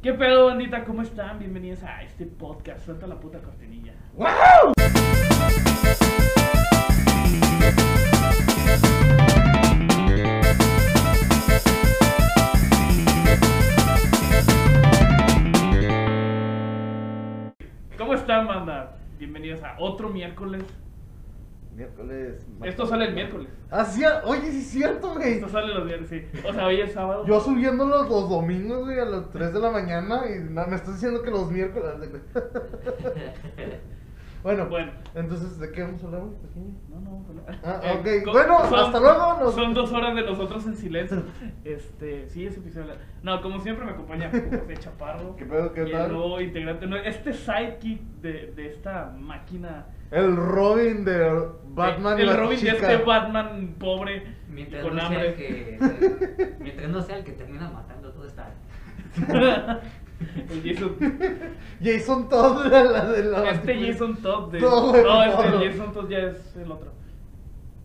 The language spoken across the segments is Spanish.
¿Qué pedo, bandita? ¿Cómo están? Bienvenidos a este podcast. Suelta la puta cortinilla. ¡Wow! ¿Cómo están, banda? Bienvenidos a otro miércoles. Miércoles. Esto sale el miércoles. Ah, sí, oye, sí es cierto, güey. Esto sale los viernes, sí. O sea, hoy es sábado. Yo subiéndolos los domingos, güey, a las 3 de la mañana y me estás diciendo que los miércoles. bueno, Bueno. entonces, ¿de qué vamos a hablar, güey? pequeño? No, no, hola. Ah, Eh, ok. Bueno, hasta luego, nos- Son dos horas de nosotros en silencio. Este, sí, ese episodio. No, como siempre me acompaña José Chaparro. ¿Qué pedo, qué tal? el nuevo integrante, no, este sidekick de, de esta máquina. El Robin de Batman y el Robin de este Batman pobre Mientras con no sea hambre. el que mientras no sea el que termina matando todo está el Jason. Jason Todd de la de la Este Jason Todd de. No, este. Jason Todd ya es el otro.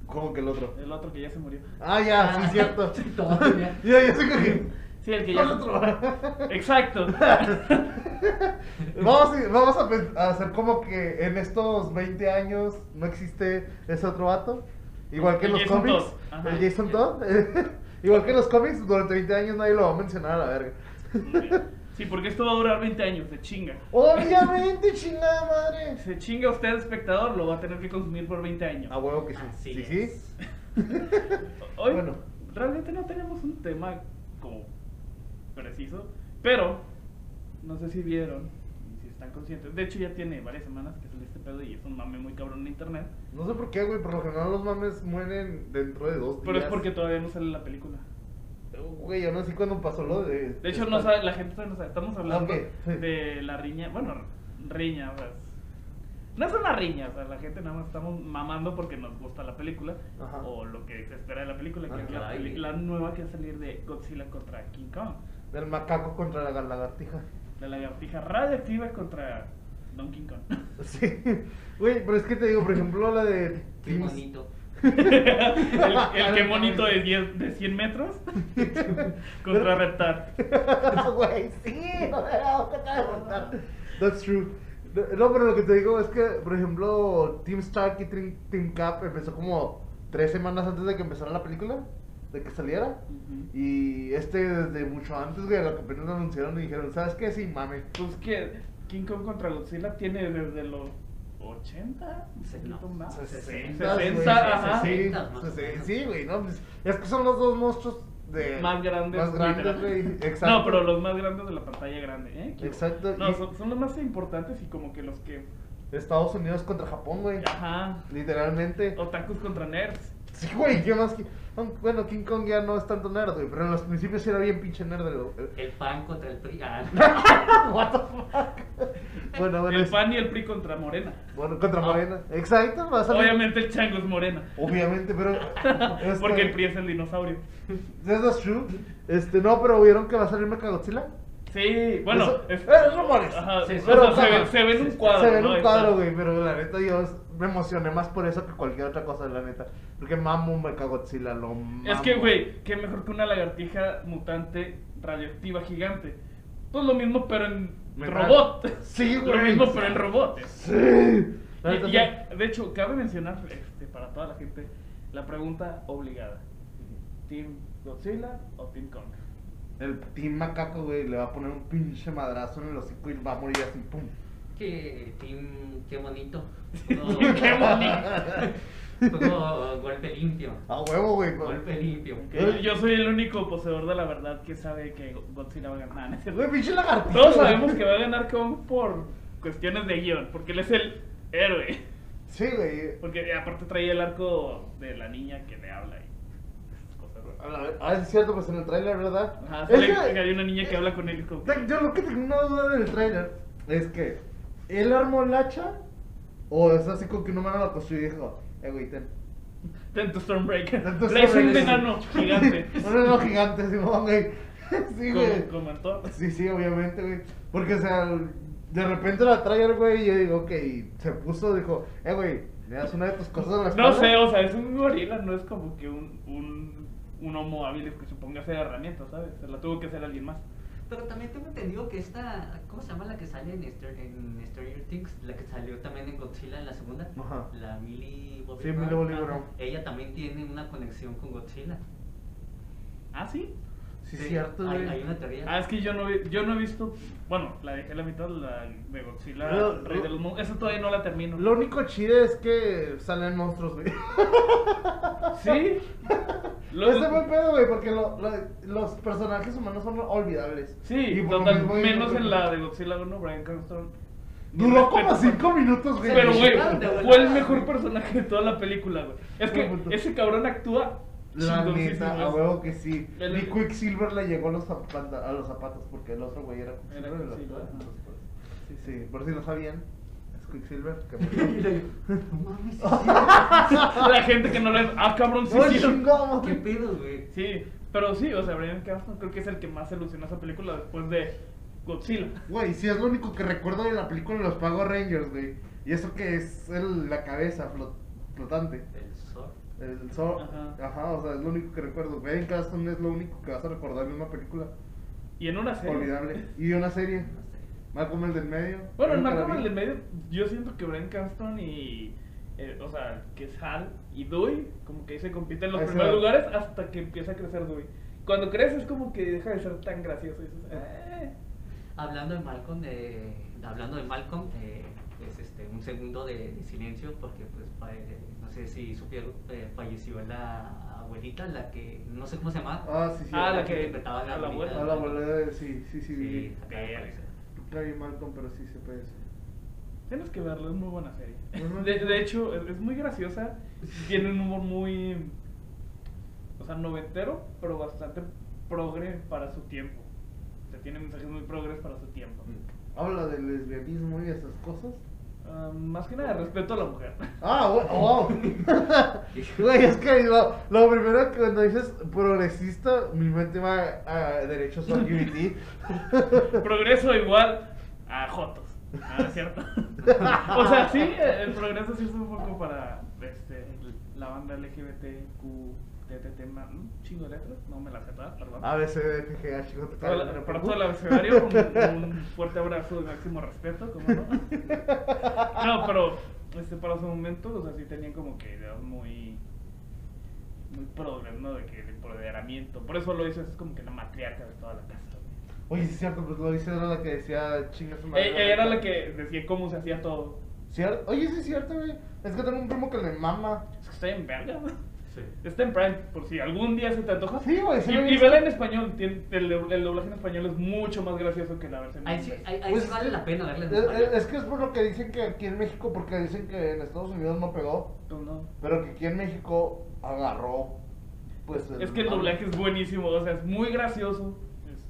¿Cómo que el otro? El otro que ya se murió. Ah, ya, sí, cierto. Todavía. ya, ya sé que. Sí, el que ya. Exacto. Vamos, a- vamos a, hacer como que en estos 20 años no existe ese otro vato. Igual que en los Jason cómics. Ajá. El Jason Todd. Igual que en los cómics, durante 20 años nadie lo va a mencionar a la verga. Sí, porque esto va a durar 20 años, se chinga. Obviamente, chingada madre. Se chinga usted, espectador, lo va a tener que consumir por 20 años. A huevo que sí. Así sí, sí. Hoy Bueno. realmente no tenemos un tema como preciso, pero no sé si vieron y si están conscientes. De hecho, ya tiene varias semanas que salió este pedo y es un mame muy cabrón en internet. No sé por qué, güey. Por lo general los mames mueren dentro de dos días. Pero es porque todavía no sale la película. Güey, yo no sé cuándo pasó lo de. De hecho, no sabe, la gente todavía no sabe. Estamos hablando Ok. de la riña. Bueno, riña, o sea, es- No es una riña, o sea, la gente nada más estamos mamando porque nos gusta la película. Ajá. O lo que se espera de la película, que Ah, es la, la nueva que va a salir de Godzilla contra King Kong. Del macaco contra la lagartija. La lagartija radioactiva contra Donkey Kong. Sí. Güey, pero es que te digo, por ejemplo, la de. Qué bonito. el, el que monito de, 10, de 100 metros contra Reptar. Güey, sí, no da cuenta de contar. That's true. No, pero lo que te digo es que, por ejemplo, Team Stark y Team, Team Cap empezó como tres semanas antes de que empezara la película, de que saliera. Ujú. Y este desde mucho antes, güey, lo que apenas lo anunciaron y dijeron, ¿sabes qué? Sí, mame. Pues que King Kong contra Godzilla tiene desde los 80, un Sí, poquito no. más. 60, 60, ajá. Sí, 60, más sí, menos. sí, güey, no, pues, es que son los dos monstruos de... Más grandes. Más grandes, güey, exacto. No, pero los más grandes de la pantalla grande, ¿eh? Exacto, No, son, son los más importantes y como que los que. Estados Unidos contra Japón, güey. Ajá. Literalmente. Otakus contra nerds. Sí, güey, ¿qué más? que- Bueno, King Kong ya no es tanto nerd, güey, pero en los principios sí era bien pinche nerd. güey. El pan contra el PRI. Ah, What the fuck? Bueno, bueno, el es- PAN y el PRI contra Morena. bueno, contra Ah. Morena. Exacto, va a salir- Obviamente el chango es Morena. Obviamente, pero. este, Porque el PRI es el dinosaurio. That's true. Este, no, pero ¿vieron que va a salir Mechagodzilla? Sí, bueno. Eso- es, eh, rumores. Ajá, Sí, o pero, sea, se, ve, se ve en un cuadro. Se ve en ¿no? un cuadro, güey, pero la neta yo me emocioné más por eso que cualquier otra cosa, la neta. Porque mamo Mechagodzilla, lo mamo. Es que, güey, qué mejor que una lagartija mutante radioactiva gigante. Pues lo mismo, pero en robot. Sí, Lo güey. mismo, pero en robot. Sí. Y- ya, de hecho, cabe mencionar este, para toda la gente la pregunta obligada: ¿Team Godzilla o Team Kong? El Team Macaco, güey, le va a poner un pinche madrazo en el hocico y va a morir así, pum. qué, team, qué bonito. ¡Qué bonito! Como golpe limpio. A huevo, güey. Golpe limpio. Que yo soy el único poseedor de la verdad que sabe que Godzilla va a ganar. Güey, pinche lagartija. Todos sabemos que va a ganar Kong por cuestiones de guion, porque él es el héroe. Sí, güey. Porque aparte traía el arco de la niña que le habla y esas cosas. A la vez- Ah, es cierto, pues en el tráiler, ¿verdad? Ajá, Es que- hay una niña que habla con él y como Yo lo que tengo una duda del tráiler es que él armó el hacha o es así como que una mano la construyó y dijo, eh, güey, ten. Ten tu Stormbreaker. Ten tu un enano gigante. un enano gigante, Simón, güey. Sí, güey. Todo. Sí, sí, obviamente, güey. Porque, o sea, de repente la trailer, güey, y yo digo, ok, se puso, dijo, eh, güey, le das una de tus cosas a la No espalda? sé, o sea, es un gorila, no es como que un, un, un homo hábil que se ponga a hacer herramientas, ¿sabes? Se la tuvo que hacer alguien más. Pero también tengo entendido que esta, ¿cómo se llama la que sale en, Str- en Stranger Things? La que salió también en Godzilla en la segunda. Ajá. La Millie Bobby Sí, Brown. Millie Bobby. Brown. Ella también tiene una conexión con Godzilla. ¿Ah, sí? Sí, Sí, cierto, hay, una teoría. Ah, es que yo no, vi- yo no he visto. Bueno, la dejé la mitad, la de Godzilla, Rey lo- de los Monstruos. Esa todavía no la termino. Lo único chido es que salen monstruos, güey. Sí. Lo- Ese buen pedo, güey, porque lo- lo- los personajes humanos son olvidables. Sí, Y por lo total, mismo- menos en la de Godzilla 1, Brian Cranston. Duró como Respeto. 5 minutos, güey. Pero, güey, fue el mejor personaje de toda la película, güey. Es que ese cabrón actúa La neta, a huevo que sí. El- Ni Quicksilver le llegó a los, zapata- a los zapatos porque el otro güey era Era Quicksilver. los- Quicksilver, ajá. Sí, sí, por si no sabían, es Quicksilver. Que Y le digo, no mames, sí, sí. La gente que no le. Ah, cabrón, sí, ¡Ay, sí. ¿Qué pedo, güey? Sí, pero sí, o sea, Brian Cranston creo que es el que más ilusionó esa película después de Godzilla. Güey, sí, es lo único que recuerdo de la película de los Power Rangers, güey. Y eso que es el- la cabeza flot- flotante. El. El sol. Ajá. Ajá. o sea, es lo único que recuerdo. Brian Cranston es lo único que vas a recordar en una película. Y en una serie. Olvidable. Y una serie. Malcolm el del medio. Bueno, en Malcolm el del medio, yo siento que Brian Cranston y. eh, o sea, que es Hal y Dewey, como que ahí se compiten en los Ahí primeros lugares hasta que empieza a crecer Dewey. Cuando creces es como que deja de ser tan gracioso. y dices, "Eh". Hablando de Malcolm, de, hablando de Malcolm, eh, es este un segundo de, de silencio porque pues eh, no sé si supieron eh, falleció la abuelita, la que no sé cómo se llama. Ah, sí, sí. Ah, la la que- interpretaba a la la abuelita. A la abuela. Sí, sí, sí. Sí, vi Malcolm, pero sí se puede decir. Tienes que verlo, es muy buena serie. De hecho, es, es muy graciosa. Tiene un humor muy. O sea, noventero, pero bastante progre para su tiempo. O sea, tiene mensajes muy progres para su tiempo. Habla del lesbianismo y esas cosas. Más que nada, respeto a la mujer. Ah, güey, wow. Güey, es que lo, lo primero que cuando dices progresista, mi mente va a derechos LGBT. Progreso igual a Jotos. Ah, ¿es cierto? o sea, sí, el progreso sí es un poco para este, la banda LGBTQ, Más, un chingo de letras, no me las sé todas, perdón. A, B, C, D, F, G, H, J, K, Para, L, todo el abecedario, un, un fuerte abrazo de máximo respeto, ¿cómo no? No, pero este, para su momento, o sea, sí tenían como que ideas muy, muy progres, ¿no? De que de empoderamiento. Por eso lo hizo, es como que la matriarca de toda la casa. Oye, sí es cierto, pues lo dice era la que decía chinga su madre. Ella ella era la que decía cómo se hacía todo. ¿Cier- Oye, sí es cierto, güey. Es que tengo un primo que le mama. Es que está en verga, güey. Sí. Está en Prime, por si algún día se te antoja. Sí, güey, sí Y, y vela en español, tiene- el, el doblaje en español es mucho más gracioso que la versión en sí, inglés. ahí, ahí Pues, sí vale la pena verla en Es, español. es- es que es por lo que dicen que aquí en México, porque dicen que en Estados Unidos no pegó, no. pero que aquí en México agarró. Pues Es que el doblaje es buenísimo, o sea, es muy gracioso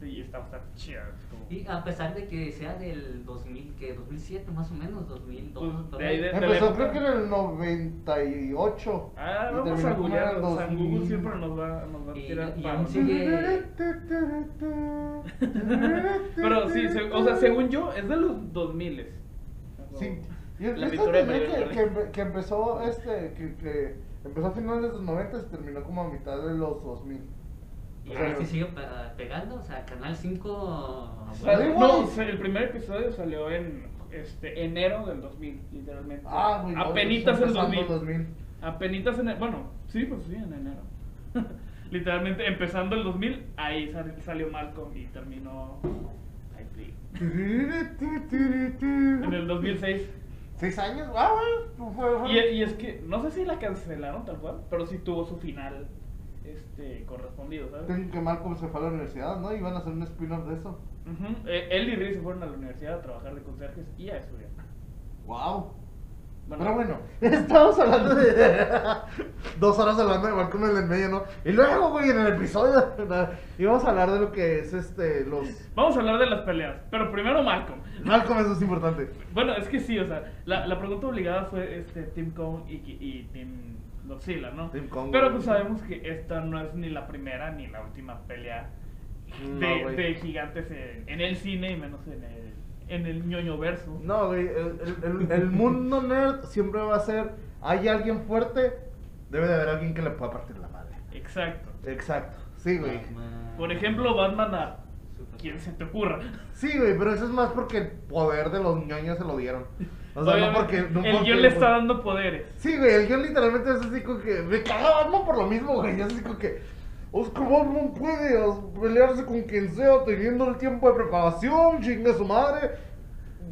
y está bastante chido. es como- Y a pesar de que sea del 2000, que 2007 más o menos, 2002. Pues, por de ahí. ahí de- Empezó creo que en el 98. Ah, y vamos a googlear, Google 2000. siempre nos va, nos va a Y- tirar y aún sigue- Pero sí, se- o sea, según yo, es de los 2000 Sí. Yo, La yo pintura de que, que, que empezó este que, que empezó a finales de los 90 y terminó como a mitad de los 2000. Y sea, ahora sí sigue pe- pegando, o sea, Canal 5. Sal- Ay, no, güey. o sea, el primer episodio salió en este, enero del 2000, literalmente. Ah, no, Apenitas en empezando 2000. 2000. Apenitas en bueno, sí, pues sí, en enero. literalmente empezando el 2000, ahí sal- salió Malcolm y terminó en el 2006. ¿Seis años? Ah. Fue, fue- Y, y es que, no sé si la cancelaron tal cual, pero sí tuvo su final este, correspondido, ¿sabes? Tengo que Malcolm se fue a la universidad, ¿no? Iban a hacer un spin-off de eso. Ujú. Eh, Él y Riz se fueron a la universidad a trabajar de conserjes y a estudiar. Wow. Bueno. Pero bueno, estamos hablando de. Dos horas hablando de Malcolm en el medio, ¿no? Y luego, güey, en el episodio. íbamos a hablar de lo que es este. Los. Vamos a hablar de las peleas, pero primero Malcolm. Malcolm, eso es importante. Bueno, es que sí, o sea, la, la pregunta obligada fue este Tim Cone y, y Tim Godzilla, ¿no? Team Kong, Pero pues sabemos que esta no es ni la primera ni la última pelea de, gigantes en, en el cine y menos en el, en el ñoño verso. No, güey, el, el- el- el mundo nerd siempre va a ser. Hay alguien fuerte, debe de haber alguien que le pueda partir la madre. Exacto. Exacto. Sí, güey. Batman, Por ejemplo, Batman a quien se te ocurra. Sí, güey, pero eso es más porque el poder de los ñoños se lo dieron. O sea, no porque. No el porque- guion le está dando poderes. Sí, güey, el guion literalmente es así como que. Me cagaba Batman por lo mismo, güey. Es así como que. Oscar Batman puede pelearse con quien sea teniendo el tiempo de preparación, chingue su madre.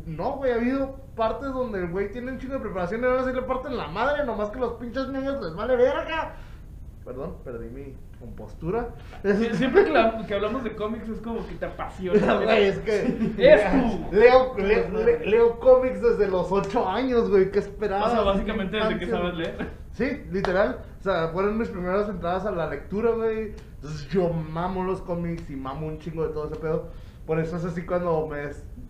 No, güey, ha habido partes donde el güey tiene un chingo de preparación y ahora sí le parten la madre, nomás que los pinches niños les vale verga. Perdón, perdí mi compostura. Sie- Siempre que, la- que hablamos de cómics es como que te apasiona. Güey, es que. Es tú. Leo, le- le- leo cómics desde los 8 años, güey. ¿Qué esperaba? O sea, básicamente desde que sabes leer. Sí, literal. O sea, fueron mis primeras entradas a la lectura, güey. Entonces yo mamo los cómics y mamo un chingo de todo ese pedo. Por eso es así cuando me.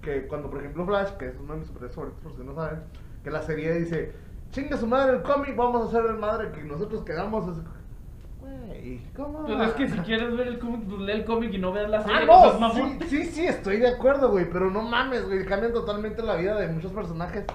que cuando, por ejemplo, Flash, que es uno de mis superhéroes favoritos, por si no saben, que la serie dice: chinga su madre el cómic, vamos a hacer el madre que nosotros quedamos. Es- Güey, ¿cómo? Pues es que si quieres ver el cómic, pues lee el cómic y no veas la Ah, serie. no seas no, mamón. sí, sí, sí, estoy de acuerdo, güey, pero no mames, güey, cambian totalmente la vida de muchos personajes.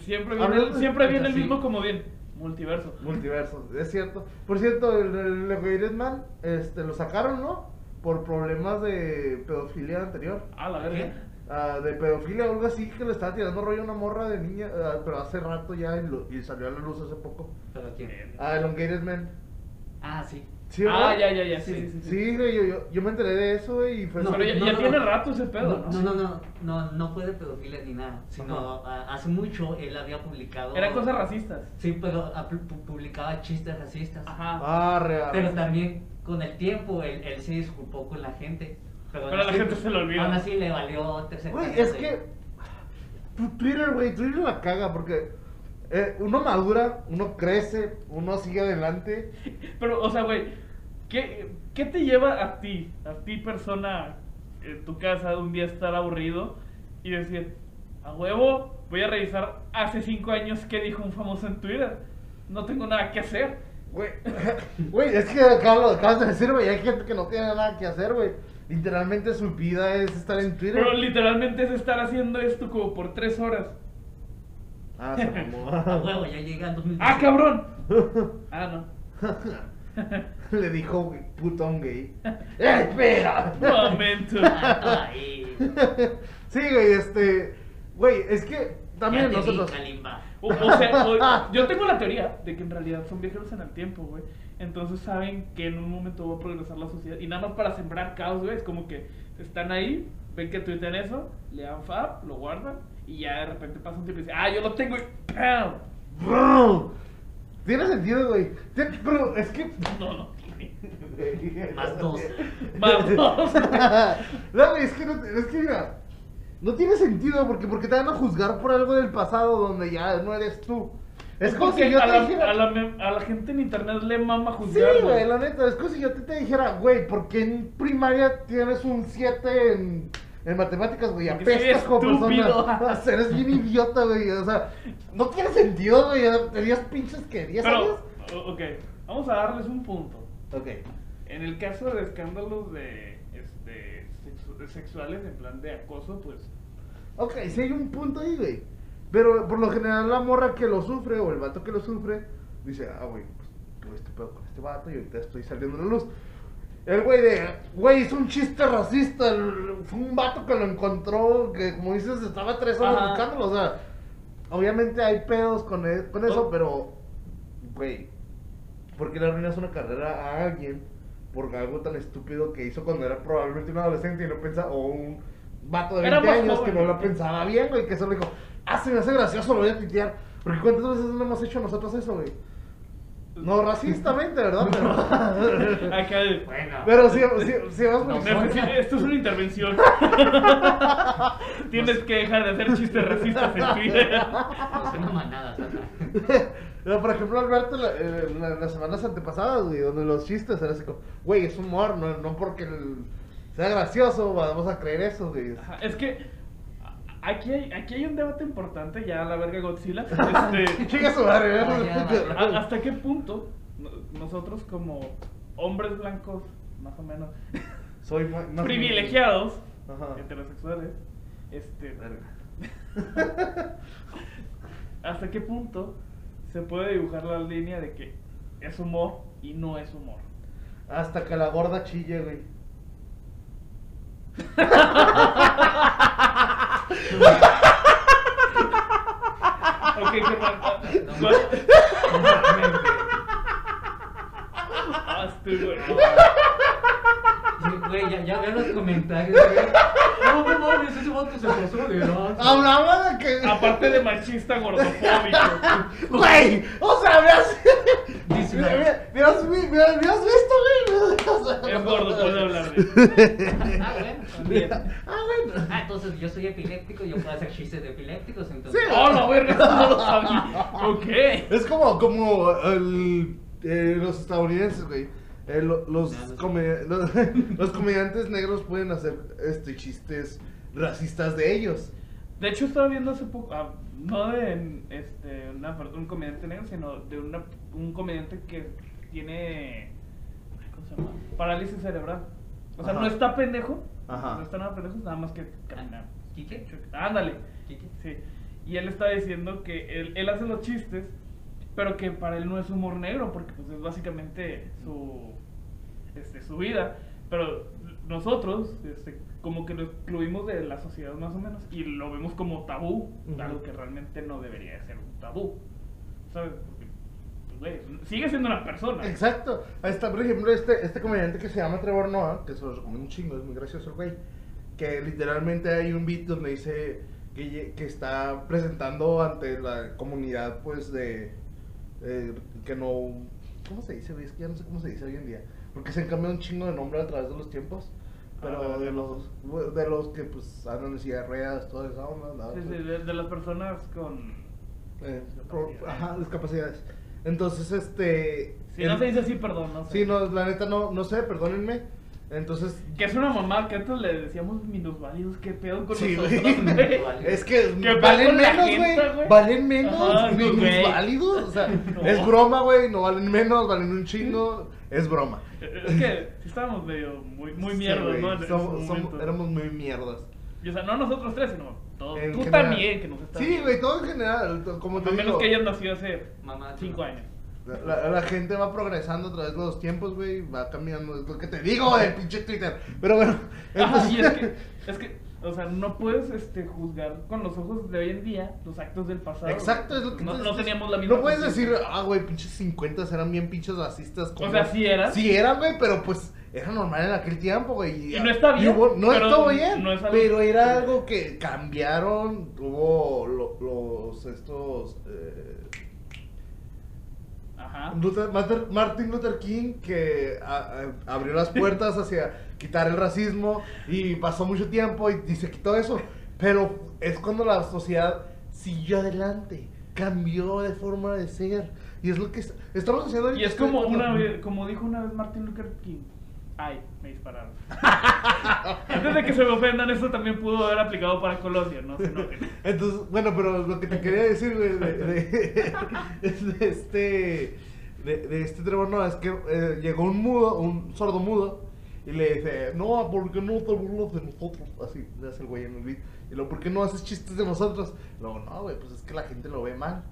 Siempre viene, el, siempre viene el mismo como bien. Multiverso. Multiversos, es cierto. Por cierto, el, el Man, este, lo sacaron, ¿no? Por problemas de pedofilia anterior. Ah, la verga. Ah, de pedofilia o algo así, que le estaba tirando rollo a una morra de niña, ah, pero hace rato ya y, lo- y salió a la luz hace poco. ¿Pero quién? Ah, el Elongated Man. Ah, sí. ¿Sí, ah, ya, ya, ya. Sí, sí, sí. sí. Güey, yo, yo, yo me enteré de eso, güey, y fue No, Pero ya, no, ya no, tiene no. rato ese pedo, ¿no? No, no, no, no, no fue de pedofilia ni nada, sino hace mucho él había publicado... Eran cosas racistas. Sí, pero pu- pu- publicaba chistes racistas. Ajá. Ah, real. Pero también con el tiempo él, él se disculpó con la gente. Pero, aún Pero a la así- gente se le olvidó. Aún así le valió tercer Güey, es que Twitter, güey, Twitter la caga porque eh, uno madura, uno crece, uno sigue adelante. Pero, o sea, güey, ¿qué, ¿qué te lleva a ti, a ti persona, en tu casa, un día estar aburrido y decir, a huevo, voy a revisar hace cinco años qué dijo un famoso en Twitter? No tengo nada que hacer. Güey, güey, es que lo acabas de decir, güey, hay gente que no tiene nada que hacer, güey. Literalmente su vida es estar en Twitter. Pero literalmente es estar haciendo esto como por tres horas. Ah, se mamó. A huevo, ya llega el 2018. ¡Ah, cabrón! Ah, no. Le dijo putón gay. ¡Eh, espera! Momento. Ah, sí, güey, este. Güey, es que también ya te vi, nosotros. Kalimba. O, o sea, o- yo tengo la teoría de que en realidad son viajeros en el tiempo, güey. Entonces saben que en un momento va a progresar la sociedad. Y nada más para sembrar caos, güey. Es como que están ahí, ven que tuitean eso, le dan fab, lo guardan. Y ya de repente pasa un tiempo y dice, ah, yo lo tengo y ¡pam! Tiene sentido, güey. Pero es que. No, no tiene. Más dos. Más dos. no, güey, es que, no, es que mira. No tiene sentido porque, porque te van a juzgar por algo del pasado donde ya no eres tú. Es como si yo a, te la, dijera. a, la, a la gente en internet le mama Sí, juzgar, güey, la neta, es como si yo te, te dijera, güey, ¿por qué en primaria tienes un 7 en, en matemáticas, güey? Apestas como persona. Eres bien idiota, güey. O sea, no tiene sentido, güey. Tenías pinches que 10 Pero, años. ok, vamos a darles un punto. Ok. En el caso de escándalos de, este, sexu- sexuales, en plan de acoso, pues Ok, sí hay un punto ahí, güey. Pero por lo general la morra que lo sufre o el vato que lo sufre dice, ah, güey, pues tuve este pedo con este vato y ahorita estoy saliendo a la luz. El güey de, güey, hizo un chiste racista. el- fue un vato que lo encontró, que como dices, estaba tres horas Ajá. buscándolo. O sea, obviamente hay pedos con, e- con eso, Oh. pero, güey, ¿por qué le arruinas una carrera a alguien por algo tan estúpido que hizo cuando era probablemente un adolescente y no pensaba, o un vato de Era 20 más años joven, que no lo pensaba bien, güey, que solo dijo, ah, se me hace gracioso, lo voy a tuitear. Porque cuántas veces no hemos hecho nosotros eso, güey. No racistamente, ¿verdad? Pero, acá de, Bueno. pero No, por- Necesito- esto es una intervención. Tienes que dejar de hacer chistes racistas en Twitter. Es una manada, Santa. Pero, por ejemplo, Alberto, la- eh, la- las semanas antepasadas, güey, donde los chistes eran así como, güey, es humor, no, no porque el- sea gracioso, vamos a creer eso, güey. Ajá, Es que aquí hay, aquí hay un debate importante, ya la verga Godzilla. Este, Chica su madre, Ah, ya, ¿verdad? ¿a- ¿Hasta qué punto no- nosotros como hombres blancos, más o menos, Soy ma- más- privilegiados, Ajá. heterosexuales, este, Verga. ¿hasta qué punto se puede dibujar la línea de que es humor y no es humor? Hasta que la gorda chille, güey. Ok, qué mal. No, ¿Cuál? No mames, güey. Güey. Sí, Güey, ya, ya veo los comentarios, güey. No, no mames, ese vato se pasó de lanza. Hablaba de que. Aparte de machista gordofóbico. Güey, o sea, me Me una- me- has visto, güey. Es gordo, puede hablar de Ah, bueno. Ah, bueno. Ah, entonces yo soy epiléptico, yo puedo hacer chistes de epilépticos, entonces. Sí. Oh, la verga, no lo sabía. Ok. Es como, como el, eh, los estadounidenses, güey. Eh, lo- los, No, no come- los, los comediantes negros pueden hacer este chistes racistas de ellos. De hecho, estaba viendo hace poco, ah, no de este, una, un comediante negro, sino de una, un comediante que tiene. ¿Cómo se llama? Parálisis cerebral. O sea, Ajá. no está pendejo. Ajá. No está nada pendejo, nada más que camina. ¿Quique? Ándale. ¿Quique? Sí. Y él está diciendo que él, él hace los chistes, pero que para él no es humor negro, porque pues es básicamente su, este, su vida. Pero nosotros, este, como que lo excluimos de la sociedad más o menos, y lo vemos como tabú, Ujú. algo que realmente no debería de ser un tabú. ¿Sabes? Porque, pues, güey, sigue siendo una persona. Exacto. Ahí está, por ejemplo, este, este comediante que se llama Trevor Noah, que se lo recomiendo un chingo, es muy gracioso el güey. Que literalmente hay un beat donde dice que, que está presentando ante la comunidad, pues, de. eh, que no. ¿Cómo se dice, güey? Es que ya no sé cómo se dice hoy en día. Porque se han cambiado un chingo de nombre a través de los tiempos. Pero Ah, de los, de los que, pues, andan en silla de ruedas, toda esa onda. ¿no? Sí, sí, de, de las personas con. Eh, pro- Discapacidades. ajá, discapacidades. Entonces, este. Si el- no se dice así, perdón, no sé. Sí, no, la neta no, no sé, perdónenme. Entonces. Que es una mamá que antes le decíamos minusválidos, qué pedo con Sí, nosotros, güey. Es que ¿Qué valen menos, gente, güey. Valen menos, Ajá, ni no, güey. válidos. O sea, No. es broma, güey. No valen menos, valen un chingo. Es broma. Es que estábamos medio muy, muy Sí, mierdas, ¿no? En ese somos- éramos muy mierdas. Y, o sea, no nosotros tres, sino todos. En Tú general. también, que nos estás. Sí, güey, todo en general. Como te A menos que hayas nacido hace Mamá, tú cinco no. años. La, la gente va progresando a través de los tiempos, güey. Va cambiando. Es lo que te digo del pinche Twitter. Pero bueno. Ajá, entonces- y es que, es que, o sea, no puedes este, juzgar con los ojos de hoy en día los actos del pasado. Exacto, es lo que no, no teníamos la misma. No puedes decir, ah, güey, pinches 50 eran bien pinches racistas. O sea, sí eran. Sí eran, güey, pero pues era normal en aquel tiempo, güey. Y no está bien, hubo- no estuvo bien, no es algo- pero era algo que cambiaron. Hubo lo- los, estos. eh, Ajá. Luther- Martin- Luther King que a- a- abrió las puertas hacia quitar el racismo y pasó mucho tiempo y, y se quitó eso. Pero es cuando la sociedad siguió adelante, cambió de forma de ser. Y es lo que est- estamos haciendo Y es como Estoy- una vez, como dijo una vez Martin Luther King. Ay, me dispararon. Antes de que se me ofendan, esto también pudo haber aplicado para Colombia, no se enojen. Entonces, bueno, pero lo que te quería decir, güey, de, de- es de este, de, de este Trevor Noah, es que eh, llegó un mudo, un sordo mudo, y le dice, no, ¿por qué no te burlas de nosotros? Así le hace el güey en el beat. Y luego, ¿por qué no haces chistes de nosotros? Y luego, no, güey, pues es que la gente lo ve mal.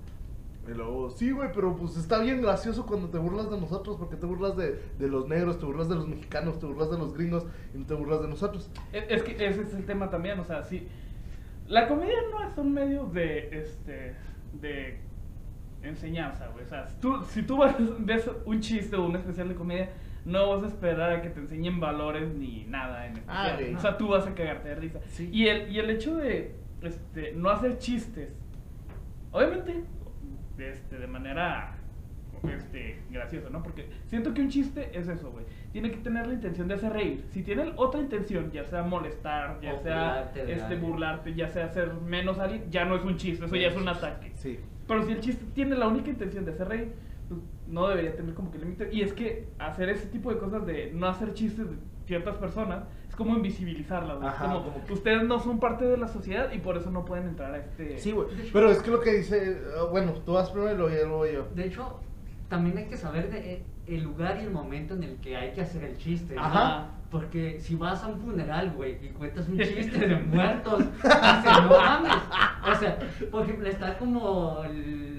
Y luego, sí, güey, pero pues está bien gracioso cuando te burlas de nosotros, porque te burlas de, de los negros, te burlas de los mexicanos, te burlas de los gringos, y no te burlas de nosotros. Es, es que ese es el tema también, o sea, sí. La comedia no es un medio de, este, de enseñanza, güey. O sea, si tú, si tú vas- ves un chiste o un especial de comedia, no vas a esperar a que te enseñen valores ni nada en especial. Ah, o sea, tú vas a cagarte de risa. Sí. Y, el, y el hecho de este, no hacer chistes, obviamente, este, de manera este, graciosa, ¿no? Porque siento que un chiste es eso, güey. Tiene que tener la intención de hacer reír. Si tiene otra intención, ya sea molestar, ya O sea burlarte de este, burlarte, ya sea hacer menos a alguien, ya no es un chiste, eso ya es un ataque. Sí. Pero si el chiste tiene la única intención de hacer reír, pues no debería tener como que límite. Y es que hacer ese tipo de cosas de no hacer chistes de ciertas personas como invisibilizarlas. güey. Ajá, como, como que- ustedes no son parte de la sociedad y por eso no pueden entrar a este... Sí, güey. Pero es que lo que dice, eh, bueno, tú vas primero y luego yo, luego yo. De hecho, también hay que saber de, eh, el lugar y el momento en el que hay que hacer el chiste. ¿no? Porque si vas a un funeral, güey, y cuentas un chiste de muertos, dices, no mames, O sea, por ejemplo, está como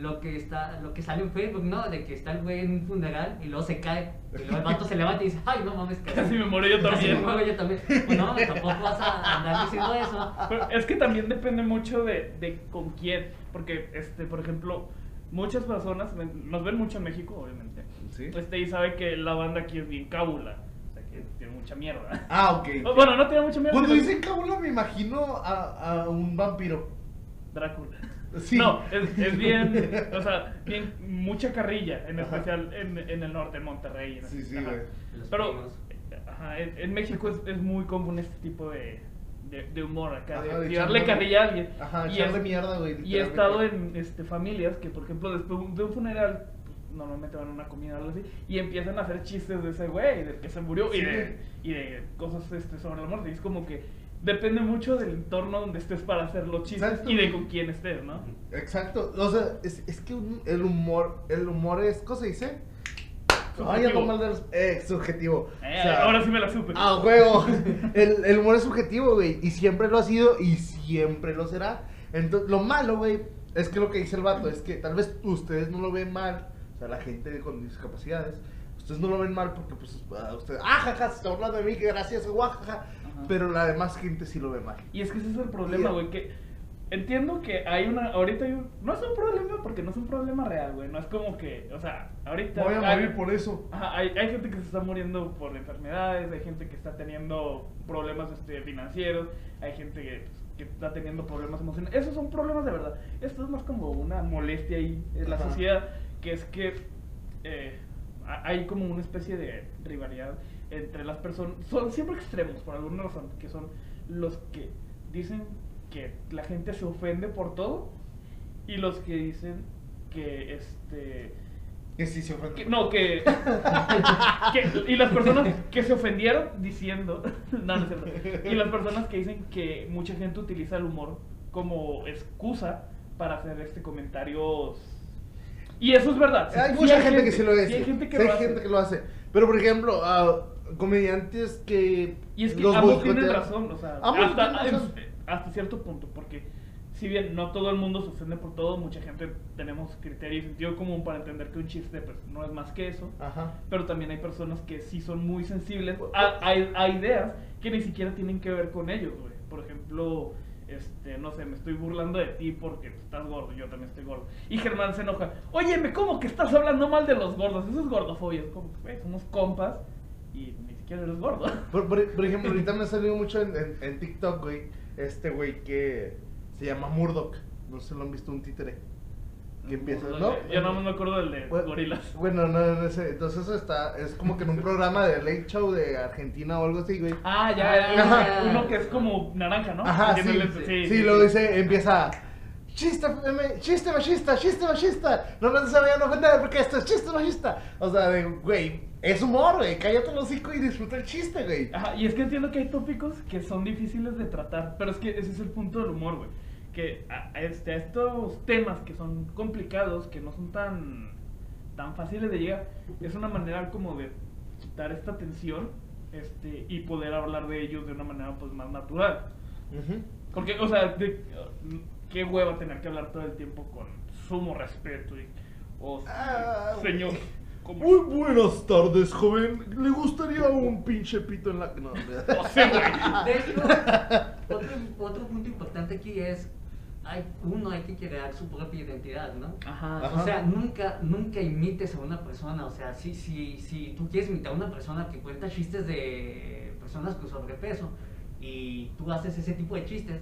lo que está, lo que sale en Facebook, ¿no? De que está el güey en un funeral y luego se cae. Y luego el vato se levanta y dice, ay, no mames, casi, Casi me muero yo casi me también. muero yo también. Pues no, tampoco vas a andar diciendo eso. Pero es que también depende mucho de, de con quién. Porque, este, por ejemplo, muchas personas, nos ven mucho en México, obviamente. Sí. Este, y sabe que la banda aquí es bien cábula. Que tiene mucha mierda. Ah, ok. O, Bueno, no tiene mucha mierda. Cuando pero- dicen cábula me imagino a, a un vampiro. Drácula. Sí. No, es, es bien, o sea, bien, mucha carrilla, en especial en, en el norte, en Monterrey. en Sí, sí, ajá. Pero, ajá, en, en México es, es muy común este tipo de, de, de humor acá, de, Ajá, de tirarle carrilla a alguien. Ajá, Y echarle es- mierda, güey. Y he estado en este, familias que, por ejemplo, después de un funeral, normalmente van a una comida o algo así, y empiezan a hacer chistes de ese güey, del que se murió, y, de, y de cosas este, sobre la muerte. Y es como que depende mucho del entorno donde estés para hacer los chistes Exacto. y de con quién estés, ¿no? Exacto. O sea, es, es que un- el humor, el humor es, ¿cómo se dice? Subjetivo. Ay, los- eh, subjetivo. Eh, O sea, ahora sí me la supe. Ah, juego. El, el humor es subjetivo, güey. Y siempre lo ha sido y siempre lo será. Entonces, lo malo, güey, es que lo que dice el vato es que tal vez ustedes no lo ven mal. O sea, la gente con discapacidades. Ustedes no lo ven mal porque, pues, ah, ustedes. Ah, jaja, se está hablando de mí, que gracioso, guajaja. Pero la demás gente sí lo ve mal. Y es que ese es el problema, güey, que entiendo que hay una, ahorita hay un, no es un problema porque no es un problema real, güey, no es como que, o sea, ahorita... Voy a hay- morir por eso. Ajá, hay, hay gente que se está muriendo por enfermedades, hay gente que está teniendo problemas este, financieros, hay gente que, que está teniendo problemas emocionales. Esos son problemas de verdad. Esto es más como una molestia ahí en la Ajá. sociedad, que es que eh, ha- hay como una especie de rivalidad entre las personas. Son siempre extremos, por alguna razón, que son los que dicen que la gente se ofende por todo y los que dicen que este Que sí se ofende. que- no, que, que- Y las personas que se ofendieron diciendo. No, no es cierto. Y las personas que dicen que mucha gente utiliza el humor como excusa para hacer este comentarios. Y eso es verdad. Hay Sí mucha gente, que sí lo sí hace. hay gente que Sí lo hay hace. gente que lo hace. Pero, por ejemplo, ah, comediantes que. Y es que los ambos tienen razón, o sea, Ambos hasta, tienen razón. hasta cierto punto, porque si bien no todo el mundo se ofende por todo, mucha gente tenemos criterio y sentido común para entender que un chiste pues, no es más que eso. Ajá. Pero también hay personas que sí son muy sensibles a, a- a ideas que ni siquiera tienen que ver con ellos, güey. Por ejemplo, este, no sé, me estoy burlando de ti porque estás gordo, yo también estoy gordo. Y Germán se enoja, óyeme, ¿cómo que estás hablando mal de los gordos? Eso es gordofobia. Es como, somos compas y ni siquiera eres gordo. Por, por- por ejemplo, ahorita me ha salido mucho en, en- TikTok, güey. Este güey que se llama Murdoch. No sé lo han visto, un títere. Que empieza, ¿no? Yo no me acuerdo del de Bueno, gorilas. Bueno, no, no sé. Entonces eso está, es como que en un programa de Late Show de Argentina o algo así, güey. Ah, ya, ya, ya. Uno que es como naranja, ¿no? Ajá, sí, sí, sí, lo dice, empieza. Chiste, me- chiste machista, chiste machista. No me vayan a ofender porque esto es chiste machista. O sea, de, güey, es humor, güey. Cállate el hocico y disfruta el chiste, güey. Ajá, y es que entiendo que hay tópicos que son difíciles de tratar, pero es que ese es el punto del humor, güey. Que a, a este, a estos temas que son complicados, que no son tan, tan fáciles de llegar, es una manera como de quitar esta tensión este, y poder hablar de ellos de una manera pues más natural. Porque, o sea, de- qué hueva tener que hablar todo el tiempo con sumo respeto y, Ah, señor. como- Muy buenas tardes, joven. ¿Le gustaría un pinche pito en la.? No, No sé, güey. De hecho, otro, otro punto importante aquí es, hay, uno hay que crear su propia identidad, ¿no? Ajá. Ajá. O sea, nunca, nunca imites a una persona. O sea, si, si, si tú quieres imitar a una persona que cuenta chistes de personas con sobrepeso y tú haces ese tipo de chistes,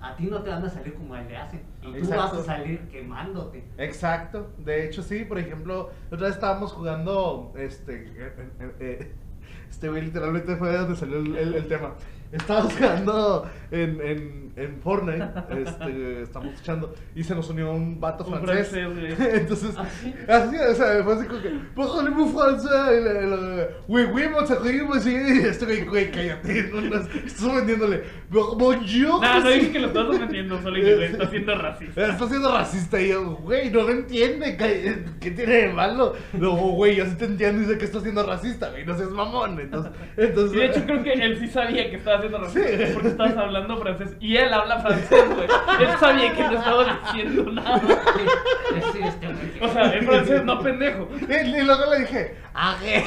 a ti no te van a salir como a él le hacen. Y tú vas a salir quemándote. Exacto. De hecho, sí, por ejemplo, otra vez estábamos jugando. Este. eh, eh, eh, Este güey literalmente fue de donde salió el, el- el tema. Estábamos jugando en, en, en Fortnite. Este, estamos escuchando. Y se nos unió un vato Un francés. francés, güey. Entonces, ¿Ah, sí? así, o sea, fue así como que. Parlez-vous français. Y le- le- Oui, oui, mon seguimos. Y este güey, güey, cállate. No, no, estás vendiéndole. Bonjour. No sí. dije que lo estás ofendiendo, solo que güey, está siendo racista. Está siendo racista y yo, güey, no lo entiende. ¿Qué, qué tiene de malo? No, güey, yo sí te entiendo y sé que está siendo racista, güey, no seas mamón. Entonces, Y entonces de hecho creo que él sí sabía que estaba estaba haciendo racista Sí. porque estabas hablando francés y él habla francés, güey. Él sabía que no estaba diciendo nada. Sí, este, güey. O sea, en francés, no pendejo. Y, y luego le dije, ague.